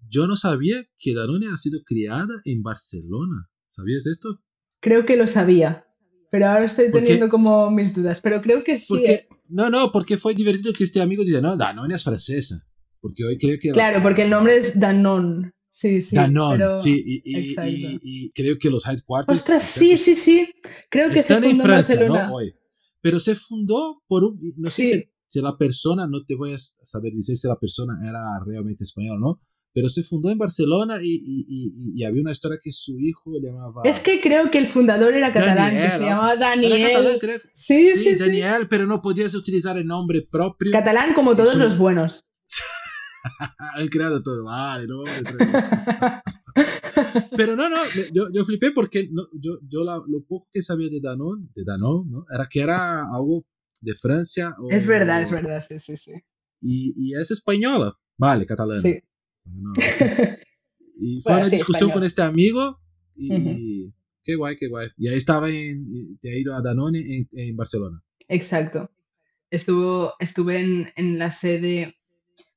Yo no sabía que Danone ha sido criada en Barcelona. ¿Sabías esto? Creo que lo sabía, pero ahora estoy teniendo como mis dudas, pero creo que sí. Porque, no, no, porque fue divertido que este amigo dice, no, Danone es francesa. Porque hoy creo que... la- Claro, porque el nombre es Danone. Sí, sí. Danone, pero- sí, y, y- y- y creo que los headquarters... Ostras, sí, sí, sí. Creo que se están en fundó en Francia, Barcelona. ¿no? Hoy. Pero se fundó por un... No sé Sí. si, si la persona, no te voy a saber decir si la persona era realmente española no, pero se fundó en Barcelona y, había una historia que su hijo llamaba... Es que creo que el fundador era catalán, que se Daniel, llamaba Era Daniel. catalán, creo. Sí, Sí, sí, sí. Daniel, pero no podías utilizar el nombre propio. Catalán como todos Es un- los buenos. Han creado todo. Vale, no Pero no, no, yo, yo flipé porque no, yo, yo la- lo poco que sabía de Danone, de Danone, ¿no? Era que era algo de Francia. o- Es verdad, es verdad, sí, sí, sí. Y, y es española. Vale, catalana. Sí. No. Y fue Bueno, una sí, discusión español. con este amigo y, Ujú. y qué guay, qué guay. Y ahí estaba en, te ha ido a Danone en, en Barcelona. Exacto. Estuvo, estuve en, en la sede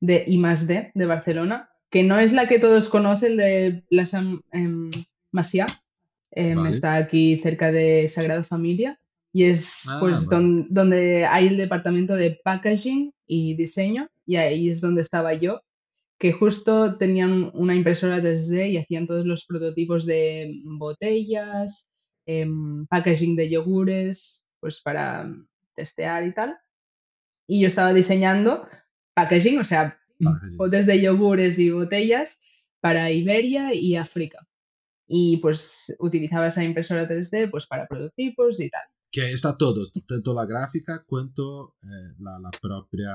de I+D de Barcelona, que no es la que todos conocen de Plaza em, Macià. Em, Vale. Está aquí cerca de Sagrada Familia y es Ah, pues vale. don- donde hay el departamento de packaging y diseño y ahí es donde estaba yo, que justo tenían una impresora 3D y hacían todos los prototipos de botellas, em, packaging de yogures, pues para testear y tal. Y yo estaba diseñando packaging, o sea, Packaging. botes de yogures y botellas para Iberia y África. Y pues utilizaba esa impresora 3D pues para prototipos y tal. Que está todo, tanto la gráfica cuanto eh, la, la propia...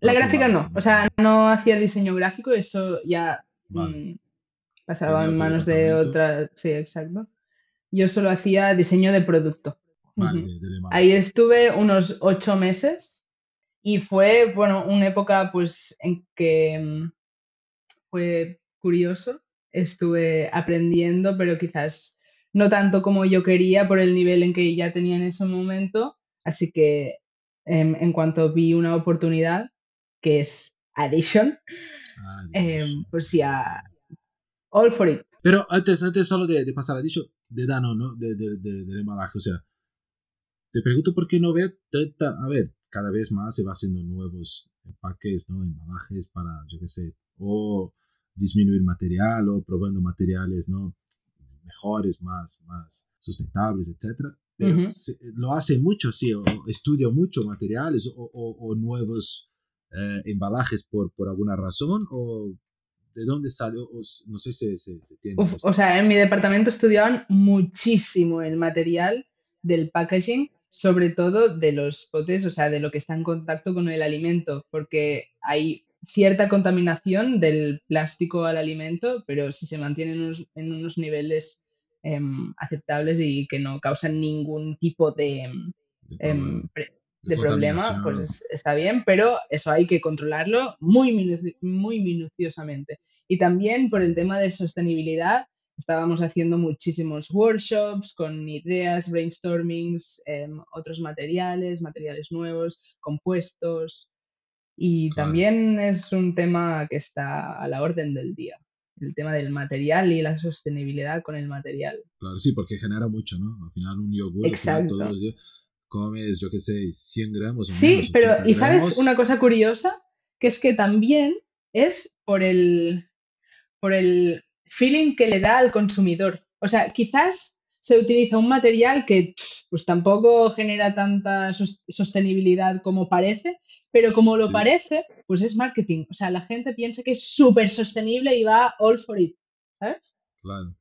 La gráfica no, o sea, no hacía diseño gráfico, eso ya Vale. mm, pasaba en manos de otra, sí, exacto. Yo solo hacía diseño de producto. Vale, Ujú. de- de demás. Ahí estuve unos ocho meses y fue, bueno, una época pues en que mm, fue curioso. Estuve aprendiendo, pero quizás no tanto como yo quería por el nivel en que ya tenía en ese momento. Así que em, en cuanto vi una oportunidad, que es Addition, Ah, em, pues ya, all for it. Pero antes, antes solo de, de pasar a dicho, de Danone, ¿no? De, de, de- del embalaje, o sea, te pregunto por qué no veo tanta, a ver, cada vez más se va haciendo nuevos empaques, ¿no? Embalajes para, yo qué sé, o disminuir material o probando materiales, ¿no? Mejores, más, más sustentables, etcétera. Pero se- lo hace mucho, sí, o estudia mucho materiales o, o- o nuevos eh, embalajes por, por alguna razón o de dónde salió, no sé si se, se tiene. Uf, o sea, en mi departamento estudiaban muchísimo el material del packaging, sobre todo de los potes, o sea, de lo que está en contacto con el alimento, porque hay cierta contaminación del plástico al alimento, pero si se mantiene en unos, en unos niveles em, aceptables y que no causan ningún tipo de, em, de em, problema, de problema, pues es- está bien, pero eso hay que controlarlo muy, minuci- muy minuciosamente. Y también por el tema de sostenibilidad, estábamos haciendo muchísimos workshops con ideas, brainstormings, em, otros materiales, materiales nuevos, compuestos. Y Claro. también es un tema que está a la orden del día, el tema del material y la sostenibilidad con el material. Claro, sí, porque genera mucho, ¿no? Al final un yogur, Exacto. todos los días comes, yo qué sé, 100 gramos o Sí, menos, pero 80 ¿y sabes gramos. una cosa curiosa? Que es que también es por el, por el feeling que le da al consumidor. O sea, quizás se utiliza un material que pues tampoco genera tanta sos- sostenibilidad como parece, pero como lo Sí. parece, pues es marketing. O sea, la gente piensa que es súper sostenible y va all for it, ¿sabes? Claro,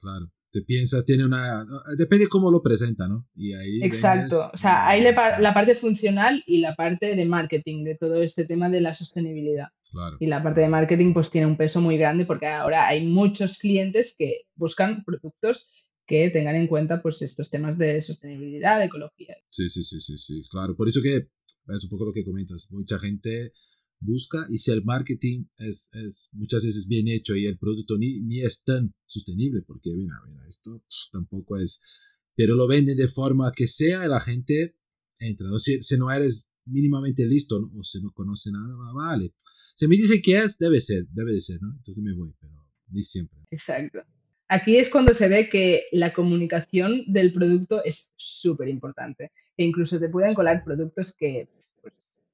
claro. Te piensas, tiene una... Depende cómo lo presenta, ¿no? Y ahí Exacto. vendes- O sea, pa- la parte funcional y la parte de marketing de todo este tema de la sostenibilidad. Claro. Y la parte de marketing pues tiene un peso muy grande porque ahora hay muchos clientes que buscan productos que tengan en cuenta pues estos temas de sostenibilidad, de ecología. Sí, sí, sí, sí, sí, claro. Por eso que es un poco lo que comentas. Mucha gente busca y si el marketing es, muchas veces bien hecho y el producto ni, ni es tan sostenible, porque mira, mira, esto tampoco es, pero lo venden de forma que sea y la gente entra. ¿no? Si, no eres mínimamente listo o si no conoce nada, va, vale. Si me dice que es, debe ser, debe de ser, ¿no? Entonces me voy, pero ni siempre. Exacto. Aquí es cuando se ve que la comunicación del producto es súper importante. E incluso te pueden colar productos que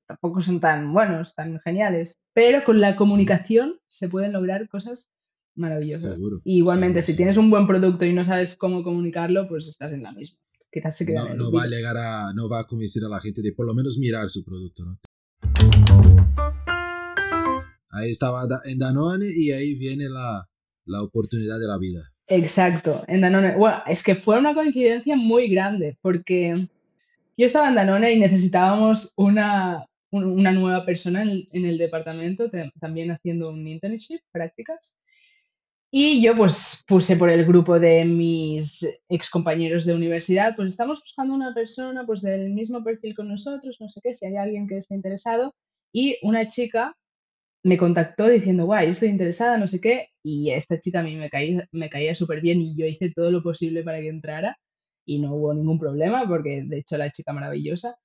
tampoco son tan buenos, tan geniales. Pero con la comunicación se pueden lograr cosas maravillosas. Seguro. Y igualmente, seguro, si tienes un buen producto y no sabes cómo comunicarlo, pues estás en la misma. Quizás se queda en no, no va a llegar a, no va a convencer a la gente de por lo menos mirar su producto, ¿no? Ahí estaba en Danone y ahí viene la, la oportunidad de la vida. Exacto, en Danone. Bueno, es que fue una coincidencia muy grande porque yo estaba en Danone y necesitábamos una, una nueva persona en, el departamento, también haciendo un internship, prácticas. Y yo pues puse por el grupo de mis ex compañeros de universidad, pues estamos buscando una persona pues del mismo perfil con nosotros, no sé qué, si hay alguien que esté interesado. Y una chica me contactó diciendo, guay, estoy interesada, no sé qué, y esta chica a mí me caía, me caía súper bien y yo hice todo lo posible para que entrara y no hubo ningún problema porque de hecho la chica maravillosa.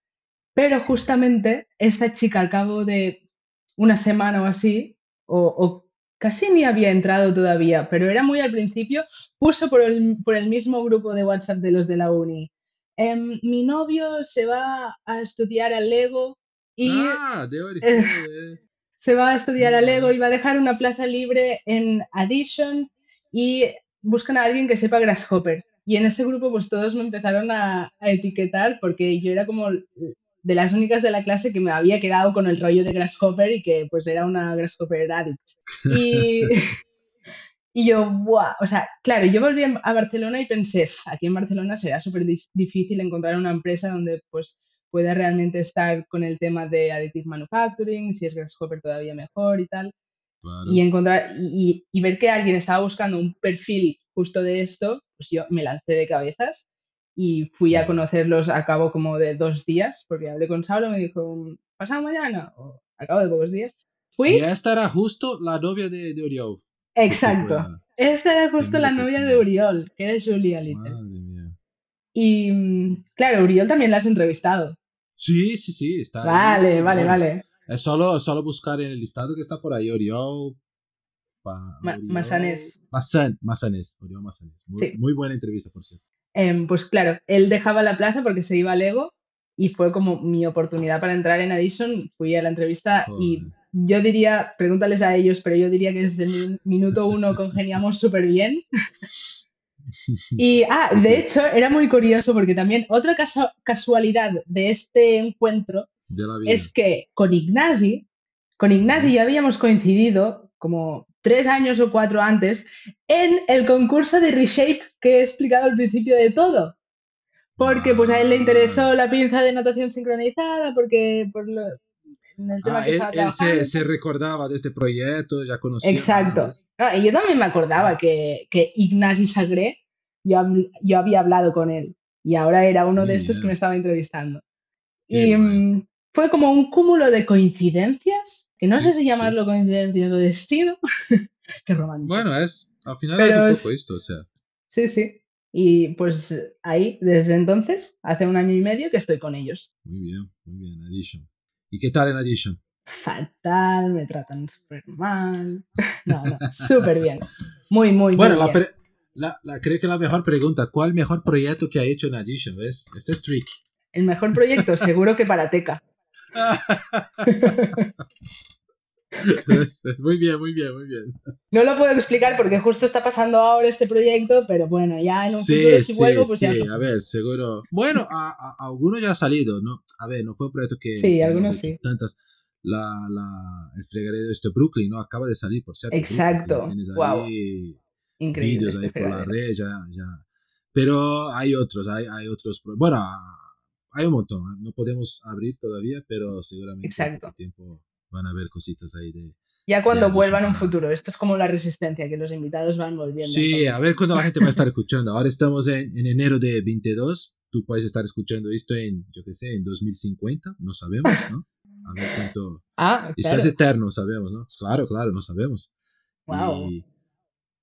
Pero justamente esta chica al cabo de una semana o así, o casi ni había entrado todavía, pero era muy al principio, puso por el, por el mismo grupo de WhatsApp de los de la uni. Em, mi novio se va a estudiar al Lego y ah, de se va a estudiar al Lego y va a dejar una plaza libre en Addition y buscan a alguien que sepa Grasshopper. Y en ese grupo pues todos me empezaron a, a etiquetar porque yo era como de las únicas de la clase que me había quedado con el rollo de Grasshopper y que pues era una Grasshopper addict. Y, y yo, ¡buah! O sea, claro, yo volví a Barcelona y pensé, aquí en Barcelona será súper difícil encontrar una empresa donde pues pueda realmente estar con el tema de additive manufacturing, si es Grasshopper todavía mejor y tal. Y encontrar y, y ver que alguien estaba buscando un perfil justo de esto, pues yo me lancé de cabezas y fui a conocerlos a cabo como de dos días, porque hablé con Saulo y me dijo, pasado mañana, o a cabo de pocos días. Fui. Y esta era justo la novia de, de Oriol. Exacto. Esta era justo la novia de Uriol, que es Julia Little. Y mm, claro, Uriol también la has entrevistado. Sí, sí, sí, está Vale, ahí. vale, vale. Es solo, solo buscar en el listado que está por ahí, Oriol. Pa, Masanés. Masanés, Oriol Masanés. Muy, muy buena entrevista, por cierto. Em, pues claro, él dejaba la plaza porque se iba al Ego y fue como mi oportunidad para entrar en Addison. Fui a la entrevista y yo diría, pregúntales a ellos, pero yo diría que desde el minuto uno congeniamos súper bien. Y, ah, de hecho, era muy curioso porque también otra casualidad de este encuentro es que con Ignasi, con Ignasi ya habíamos coincidido como tres años o cuatro antes en el concurso de Reshape que he explicado al principio de todo. Porque pues a él le interesó la pinza de notación sincronizada, porque por lo, en el tema ah, que él, él se, se, recordaba de este proyecto, ya conocía. Exacto. Ah, y yo también me acordaba que, que Ignasi Sagré, yo, yo había hablado con él y ahora era uno de estos que me estaba entrevistando. y mm, fue como un cúmulo de coincidencias que no sé si llamarlo coincidencia o destino. Qué romántico. Bueno, es, al final es un poco esto, o sea. Sí, sí. Y pues ahí, desde entonces, hace un año y medio que estoy con ellos. Muy bien, muy bien, Addition. ¿Y qué tal en Addition? Fatal, me tratan súper mal. No, no, súper bien. Muy, muy, bueno, muy la bien. La, la, creo que la mejor pregunta, ¿cuál mejor proyecto que ha hecho en Addition? ¿Ves? Este es tricky. El mejor proyecto, seguro que para Teca. muy bien, muy bien, muy bien. No lo puedo explicar porque justo está pasando ahora este proyecto, pero bueno, ya en un futuro si vuelvo, pues sí, ya. a ver, seguro. Bueno, a, a, algunos ya ha salido, ¿no? A ver, no fue un proyecto que. Sí, algunos sí. Tantas. La, la, el fregadero de este Brooklyn, ¿no? Acaba de salir, por cierto. Exacto. wow. Increíble. Vídeos este ahí por la red, ya, ya. Pero hay otros, hay, hay otros. Bueno, hay un montón. No podemos abrir todavía, pero seguramente Exacto. con tiempo van a haber cositas ahí de... Ya cuando vuelvan un futuro. Esto es como la resistencia, que los invitados van volviendo. Sí, a ver cuándo la gente va a estar escuchando. Ahora estamos en, en enero de 22. Tú puedes estar escuchando esto en, yo qué sé, en 2050. No sabemos, ¿no? A ver cuánto... Ah, Esto es eterno, sabemos, ¿no? Claro, claro, no sabemos. Wow. Y,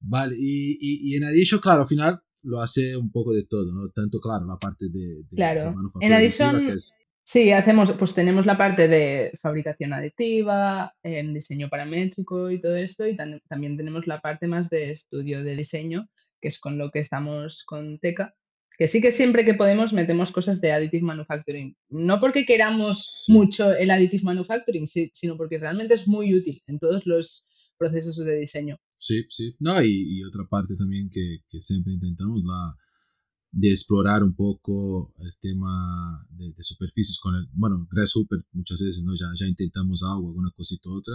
vale, y, y, y en Addition, claro, al final lo hace un poco de todo, ¿no? Tanto, claro, la parte de, de claro. en Addition, es... sí, hacemos, pues tenemos la parte de fabricación aditiva, en diseño paramétrico y todo esto, y tam también tenemos la parte más de estudio de diseño, que es con lo que estamos con Teca, que sí que siempre que podemos metemos cosas de additive manufacturing. No porque queramos Sí. mucho el additive manufacturing, sino porque realmente es muy útil en todos los procesos de diseño. Sí, sí. No, y, y otra parte también que, que, siempre intentamos, la de explorar un poco el tema de, de superficies con el, bueno, Grasshopper muchas veces, ¿no? Ya, ya intentamos algo, alguna cosita u otra.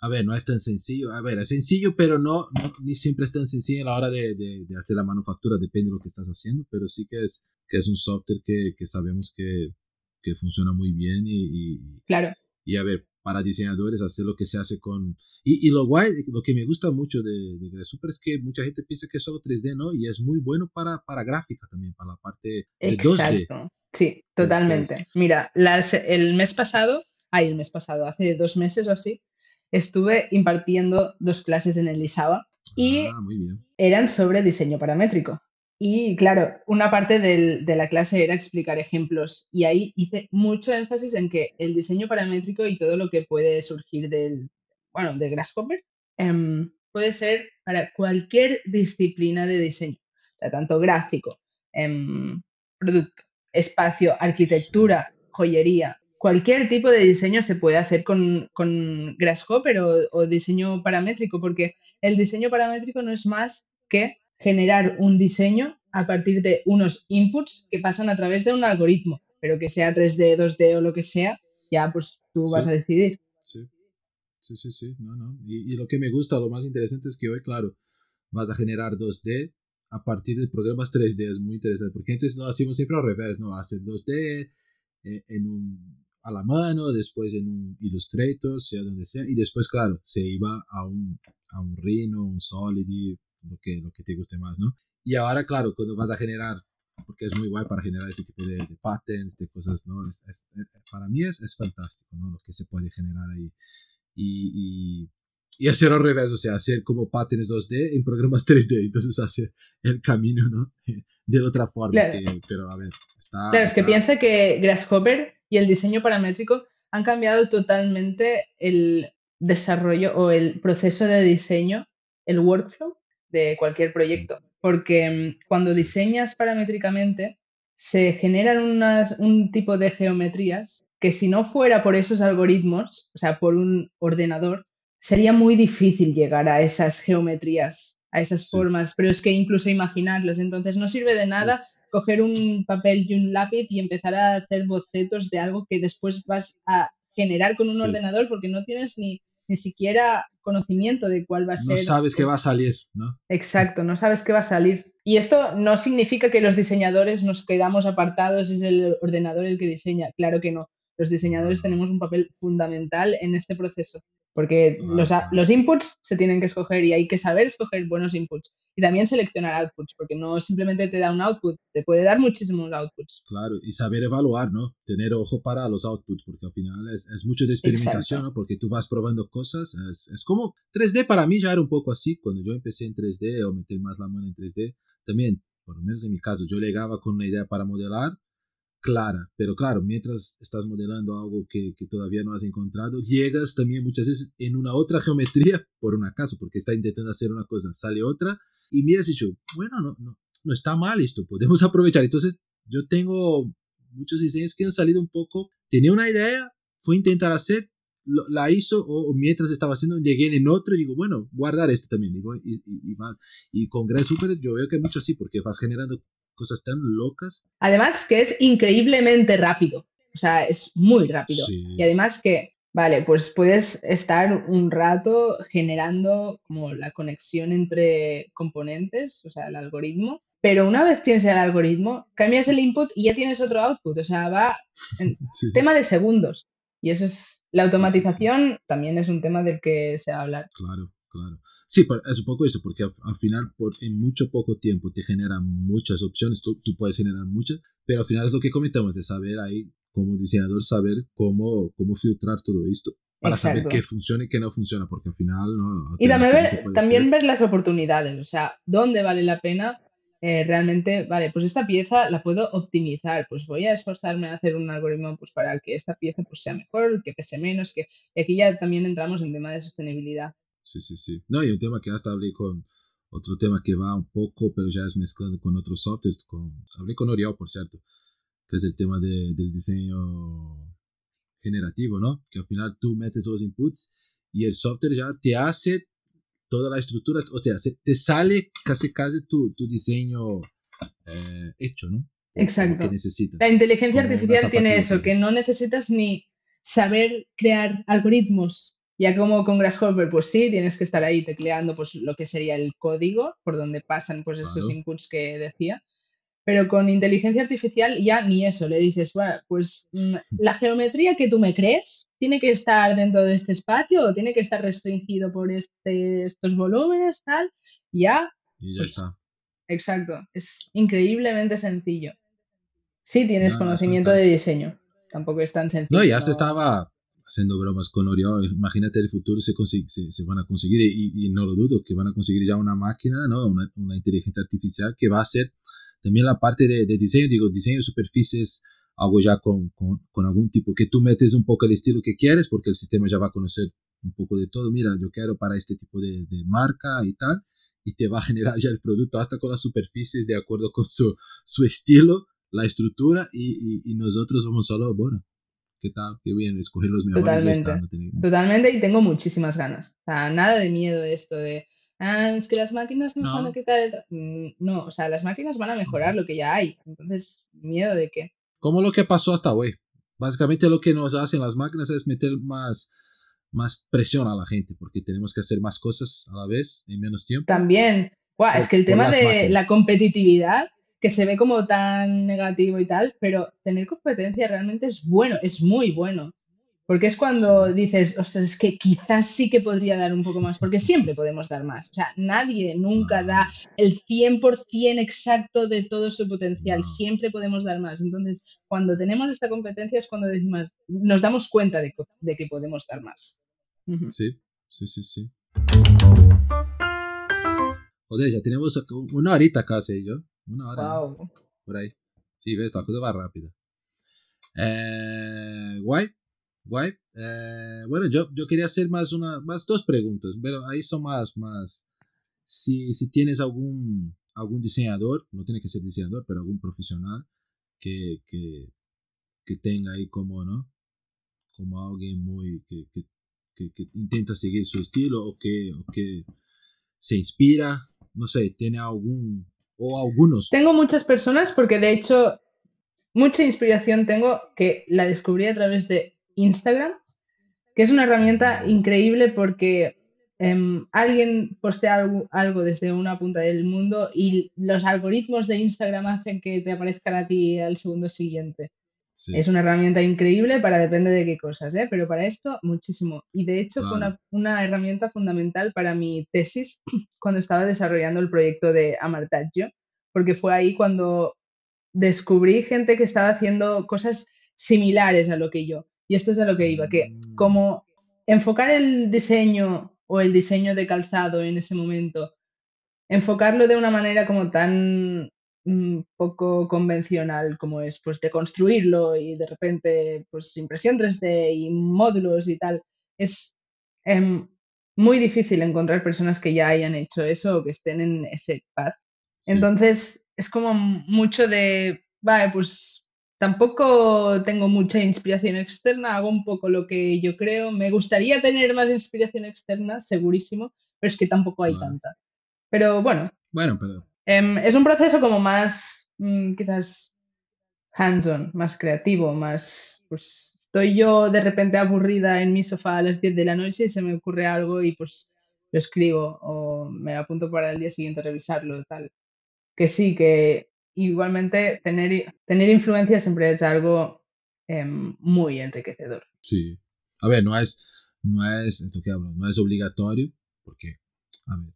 a ver, no es tan sencillo. A ver, es sencillo, pero no, ni siempre es tan sencillo a la hora de, de, hacer la manufactura, depende de lo que estás haciendo, pero sí que es, que es un software que, que sabemos que, que, funciona muy bien y, y, claro. y a ver, para diseñadores hacer lo que se hace con... Y, y lo guay, lo que me gusta mucho de, de Super es que mucha gente piensa que es solo 3D, ¿no? Y es muy bueno para, para gráfica también, para la parte Exacto. 2D. Sí, totalmente. Mira, las, el mes pasado, ay, el mes pasado, hace dos meses o así, estuve impartiendo dos clases en el ISABA y ah, eran sobre diseño paramétrico. Y claro, una parte de la clase era explicar ejemplos. Y ahí hice mucho énfasis en que el diseño paramétrico y todo lo que puede surgir del, bueno, del Grasshopper em, puede ser para cualquier disciplina de diseño, o sea, tanto gráfico, em, producto, espacio, arquitectura, joyería, cualquier tipo de diseño se puede hacer con, Grasshopper o, diseño paramétrico, porque el diseño paramétrico no es más que generar un diseño a partir de unos inputs que pasan a través de un algoritmo, pero que sea 3D, 2D o lo que sea, ya pues tú vas a decidir. Sí, sí, sí, sí, no, no. Y, lo que me gusta, lo más interesante es que hoy, claro, vas a generar 2D a partir de programas 3D, es muy interesante, porque antes no hacíamos siempre al revés, ¿no? Hacer 2D eh, en un a la mano, después en un Illustrator, sea donde sea, y después, claro, se iba a un, a un Rhino, un Solid, lo que, lo que te guste más, ¿no? Y ahora, claro, cuando vas a generar, porque es muy guay para generar ese tipo de, de patterns, de cosas, ¿no? Es, es, eh, para mí es, es, fantástico, ¿no? Lo que se puede generar ahí. Y, y, y, hacer al revés, o sea, hacer como patterns 2D en programas 3D, entonces hacer el camino, ¿no? De otra forma, pero a ver, está... Claro, es que piensa que Grasshopper y el diseño paramétrico han cambiado totalmente el desarrollo o el proceso de diseño, el workflow de cualquier proyecto. Porque mm, cuando diseñas paramétricamente, se generan unas, un tipo de geometrías que si no fuera por esos algoritmos, o sea, por un ordenador, sería muy difícil llegar a esas geometrías, a esas formas, pero es que incluso imaginarlas, entonces no sirve de nada coger un papel y un lápiz y empezar a hacer bocetos de algo que después vas a generar con un ordenador porque no tienes ni, ni siquiera conocimiento de cuál va a ser. No sabes qué va a salir, ¿no? Exacto, no sabes qué va a salir. Y esto no significa que los diseñadores nos quedamos apartados, es el ordenador el que diseña. Claro que no. Los diseñadores tenemos un papel fundamental en este proceso. Porque los, los, inputs se tienen que escoger y hay que saber escoger buenos inputs. Y también seleccionar outputs, porque no simplemente te da un output, te puede dar muchísimos outputs. Claro, y saber evaluar, ¿no? Tener ojo para los outputs, porque al final es, es mucho de experimentación, ¿no? Porque tú vas probando cosas. Es, es, como 3D para mí ya era un poco así. Cuando yo empecé en 3D o meter más la mano en 3D, también, por lo menos en mi caso, yo llegaba con una idea para modelar clara, pero claro, mientras estás modelando algo que, que, todavía no has encontrado, llegas también muchas veces en una otra geometría, por un acaso, porque está intentando hacer una cosa, sale otra, y miras y yo, bueno, no, no, no está mal esto, podemos aprovechar. Entonces, yo tengo muchos diseños que han salido un poco, tenía una idea, fue intentar hacer, la hizo, o, mientras estaba haciendo, llegué en otro y digo, bueno, guardar este también. Y, y, y, y con Gran Super yo veo que mucho así, porque vas generando cosas tan locas. Además que es increíblemente rápido, o sea, es muy rápido. Y además que, vale, pues puedes estar un rato generando como la conexión entre componentes, o sea, el algoritmo, pero una vez tienes el algoritmo, cambias el input y ya tienes otro output, o sea, va en tema de segundos. Y eso es, la automatización también es un tema del que se va a hablar. Claro, claro. Sí, es un poco eso, porque al, final por, en mucho poco tiempo te generan muchas opciones, tú, tú, puedes generar muchas, pero al final es lo que comentamos, de saber ahí, como diseñador, saber cómo, cómo filtrar todo esto para saber qué funciona y qué no funciona, porque al final no... Y también, ver, también ver las oportunidades, o sea, dónde vale la pena eh, realmente, vale, pues esta pieza la puedo optimizar, pues voy a esforzarme a hacer un algoritmo pues, para que esta pieza pues, sea mejor, que pese menos, que y aquí ya también entramos en tema de sostenibilidad. Sí, sí, sí. No, y un tema que hasta hablé con otro tema que va un poco, pero ya es mezclando con otros softwares. Con, hablé con Oriol, por cierto, que es el tema de, del diseño generativo, ¿no? Que al final tú metes los inputs y el software ya te hace toda la estructura, o sea, te sale casi casi tu, tu diseño eh, hecho, ¿no? Exacto. Que. La inteligencia artificial tiene eso, que no necesitas ni saber crear algoritmos Ya como con Grasshopper, pues sí, tienes que estar ahí tecleando pues lo que sería el código por donde pasan pues esos Claro. inputs que decía. Pero con inteligencia artificial ya ni eso, le dices, "Bueno, pues mm, la geometría que tú me crees tiene que estar dentro de este espacio o tiene que estar restringido por este, estos volúmenes, tal. Ya, Y ya pues está. exacto, es increíblemente sencillo. Sí tienes No, no, es conocimiento de diseño, tampoco es tan sencillo. No, ya se estaba haciendo bromas con Orión. Imagínate el futuro se, se, se van a conseguir, y, y no lo dudo, que van a conseguir ya una máquina, ¿no? Una, una inteligencia artificial que va a hacer también la parte de, de diseño, digo, diseño de superficies, algo ya con, con, con algún tipo, que tú metes un poco el estilo que quieres, porque el sistema ya va a conocer un poco de todo. Mira, yo quiero para este tipo de, de marca y tal, y te va a generar ya el producto hasta con las superficies de acuerdo con su, su estilo, la estructura, y, y, y nosotros vamos solo, bueno, ¿qué tal? Qué bien, escoger los mejores y ya Totalmente. está, no tiene- Totalmente, y tengo muchísimas ganas. O sea, nada de miedo de esto de, ah, es que las máquinas nos van a No. quitar el... tra-". Mm, No, o sea, las máquinas van a mejorar lo que ya hay. Entonces, ¿miedo de qué? Como lo que pasó hasta hoy. Básicamente lo que nos hacen las máquinas es meter más, más presión a la gente, porque tenemos que hacer más cosas a la vez en menos tiempo. También, guau, es que el tema de máquinas. la competitividad, que se ve como tan negativo y tal, pero tener competencia realmente es bueno, es muy bueno. Porque es cuando Sí. dices, ostras, es que quizás sí que podría dar un poco más, porque siempre podemos dar más. O sea, nadie nunca da el 100% exacto de todo su potencial, siempre podemos dar más. Entonces, cuando tenemos esta competencia es cuando decimos, nos damos cuenta de, que- de que podemos dar más. Sí, sí, sí, sí. Joder, ya tenemos una horita casi, yo. Una hora. ¿no? Wow. Por ahí. Sí, ves, la cosa va rápida. Eh, guay, guay. Eh, bueno, yo, yo quería hacer más una, más dos preguntas, pero ahí son más, más. Si, si tienes algún, algún diseñador, no tiene que ser diseñador, pero algún profesional que, que, que tenga ahí como, ¿no? Como alguien muy, que, que, que, que intenta seguir su estilo o que, o que se inspira, no sé, tiene algún, Tengo muchas personas porque de hecho mucha inspiración tengo que la descubrí a través de Instagram, que es una herramienta increíble porque em, alguien postea algo, algo desde una punta del mundo y los algoritmos de Instagram hacen que te aparezcan a ti al segundo siguiente. Sí. Es una herramienta increíble para depende de qué cosas, ¿eh? pero para esto muchísimo. Y de hecho fue una, una herramienta fundamental para mi tesis cuando estaba desarrollando el proyecto de Amartaggio, porque fue ahí cuando descubrí gente que estaba haciendo cosas similares a lo que yo. Y esto es a lo que iba, que Mm. como enfocar el diseño o el diseño de calzado en ese momento, enfocarlo de una manera como tan poco convencional como es, pues de construirlo y de repente, pues impresión 3D y módulos y tal, es em, muy difícil encontrar personas que ya hayan hecho eso o que estén en ese path. Sí. Entonces, es como mucho de, vale, pues tampoco tengo mucha inspiración externa, hago un poco lo que yo creo. Me gustaría tener más inspiración externa, segurísimo, pero es que tampoco hay tanta. Pero bueno, Bueno, pero em, es un proceso como más, mm, quizás, hands-on, más creativo, más, pues estoy yo de repente aburrida en mi sofá a las 10 de la noche y se me ocurre algo y pues lo escribo o me apunto para el día siguiente revisarlo, tal. Que sí, que igualmente tener, tener influencia siempre es algo em, muy enriquecedor. sí. A ver, no es, no es, es lo que hablo, no es obligatorio, porque, a ver,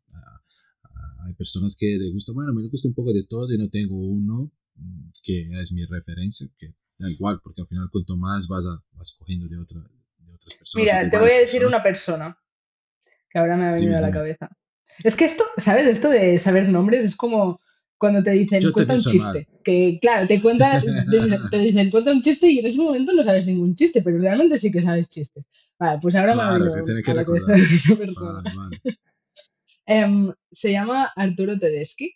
hay personas que les gusta, bueno, me gusta un poco de todo y no tengo uno mm, que es mi referencia, que da igual, porque al final cuanto más vas, a, vas cogiendo de, otra, de otras personas. Mira, de te voy a decir personas. una persona que ahora me ha venido Dime, a la cabeza. Es que esto, ¿sabes? Esto de saber nombres es como cuando te dicen, Yo te cuenta un chiste. Que claro, te, cuenta, te, dicen, cuenta un chiste y en ese momento no sabes ningún chiste, pero realmente sí que sabes chistes. Vale, pues ahora Claro, me ha venido a la cabeza recordar. esa persona. Vale, vale. Em, se llama Arturo Tedeschi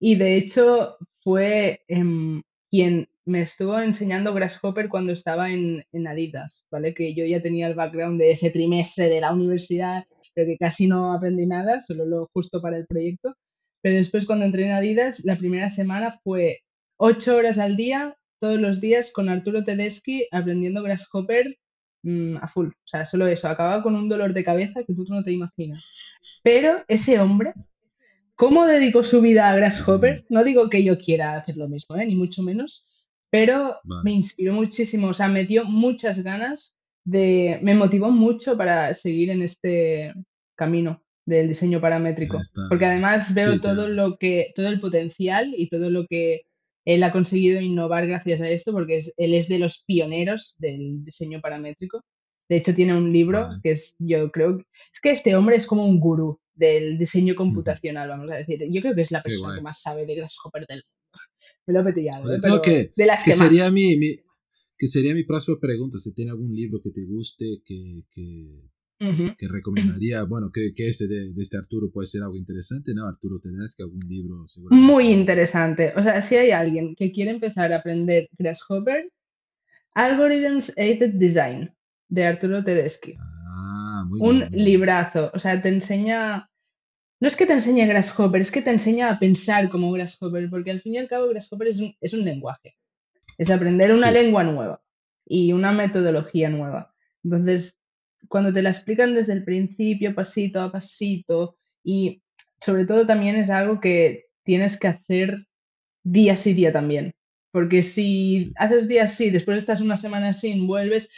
y de hecho fue em, quien me estuvo enseñando Grasshopper cuando estaba en, en Adidas, ¿vale? Que yo ya tenía el background de ese trimestre de la universidad, pero que casi no aprendí nada, solo lo justo para el proyecto. Pero después cuando entré en Adidas, la primera semana fue ocho horas al día, todos los días, con Arturo Tedeschi aprendiendo Grasshopper mm, a full. O sea, solo eso, acababa con un dolor de cabeza que tú no te imaginas. Pero ese hombre, ¿cómo dedicó su vida a Grasshopper? No digo que yo quiera hacer lo mismo, ¿eh? ni mucho menos, pero Vale. me inspiró muchísimo, o sea, me dio muchas ganas de, me motivó mucho para seguir en este camino del diseño paramétrico, porque además veo sí, todo lo que, todo el potencial y todo lo que él ha conseguido innovar gracias a esto, porque es- él es de los pioneros del diseño paramétrico. De hecho, tiene un libro Vale. que es, yo creo, es que este hombre es como un gurú del diseño computacional, vamos a decir. Yo creo que es la persona que más sabe de Grasshopper del mundo. Me lo he petillado, ¿eh? pero que- de las que que, sería más. mi, mi- que sería mi próxima pregunta, si tiene algún libro que te guste, que, que, Que recomendaría, bueno, creo que este de, de este Arturo puede ser algo interesante, ¿no? Arturo Tedeschi, algún libro seguramente. Muy interesante. O sea, si hay alguien que quiere empezar a aprender Grasshopper, Algorithms Aided Design de Arturo Tedeschi. Ah, muy Un bien. muy bien. librazo. O sea, te enseña. No es que te enseñe Grasshopper, es que te enseña a pensar como Grasshopper, porque al fin y al cabo Grasshopper es un, es un lenguaje. Es aprender una Sí. lengua nueva y una metodología nueva. Entonces, cuando te la explican desde el principio, pasito a pasito, y sobre todo también es algo que tienes que hacer día sí día también. Porque si Sí. haces día sí, después estás una semana sin, vuelves,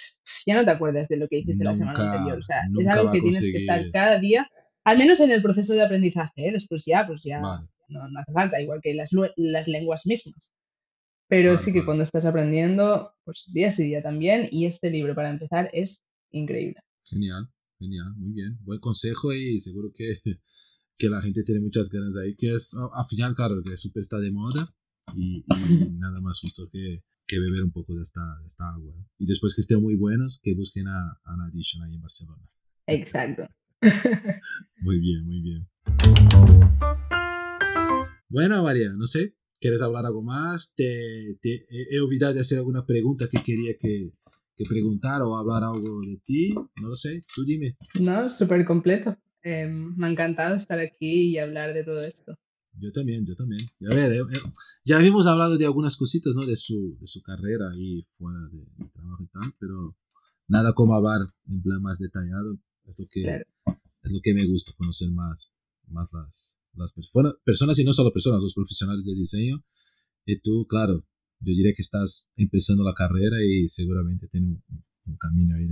ya no te acuerdas de lo que hiciste la semana anterior. O sea, es algo que tienes que estar cada día, al menos en el proceso de aprendizaje, ¿eh? Después ya, pues ya Vale. no, no hace falta, igual que las, las lenguas mismas. Pero sí que cuando estás aprendiendo, pues día sí día también. Y este libro, para empezar, es increíble. Genial, genial, muy bien. Buen consejo y seguro que, que la gente tiene muchas ganas ahí, que es, a- al final, claro, que súper está de moda y, y nada más justo que, que beber un poco de esta, de esta agua. Y después que estén muy buenos, que busquen a, a Ana Edition ahí en Barcelona. Exacto. Muy bien, muy bien. Bueno, María, no sé, ¿quieres hablar algo más? Te, te- he olvidado de hacer alguna pregunta que quería que, que preguntar o hablar algo de ti. No lo sé, tú dime. ¿No? Súper completo. Eh, me ha encantado estar aquí y hablar de todo esto. Yo también, yo también. Y a ver, eh, eh, ya habíamos hablado de algunas cositas, ¿no? De su, de su carrera ahí fuera de, de trabajo y tal, pero nada como hablar en plan más detallado. Es lo que, Claro. es lo que me gusta, conocer más, más las, las persona- personas y no solo personas, los profesionales de diseño. Y tú, claro, yo diría que estás empezando la carrera y seguramente tiene un, camino ahí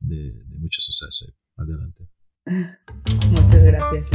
de, mucho suceso. Adelante. Muchas gracias.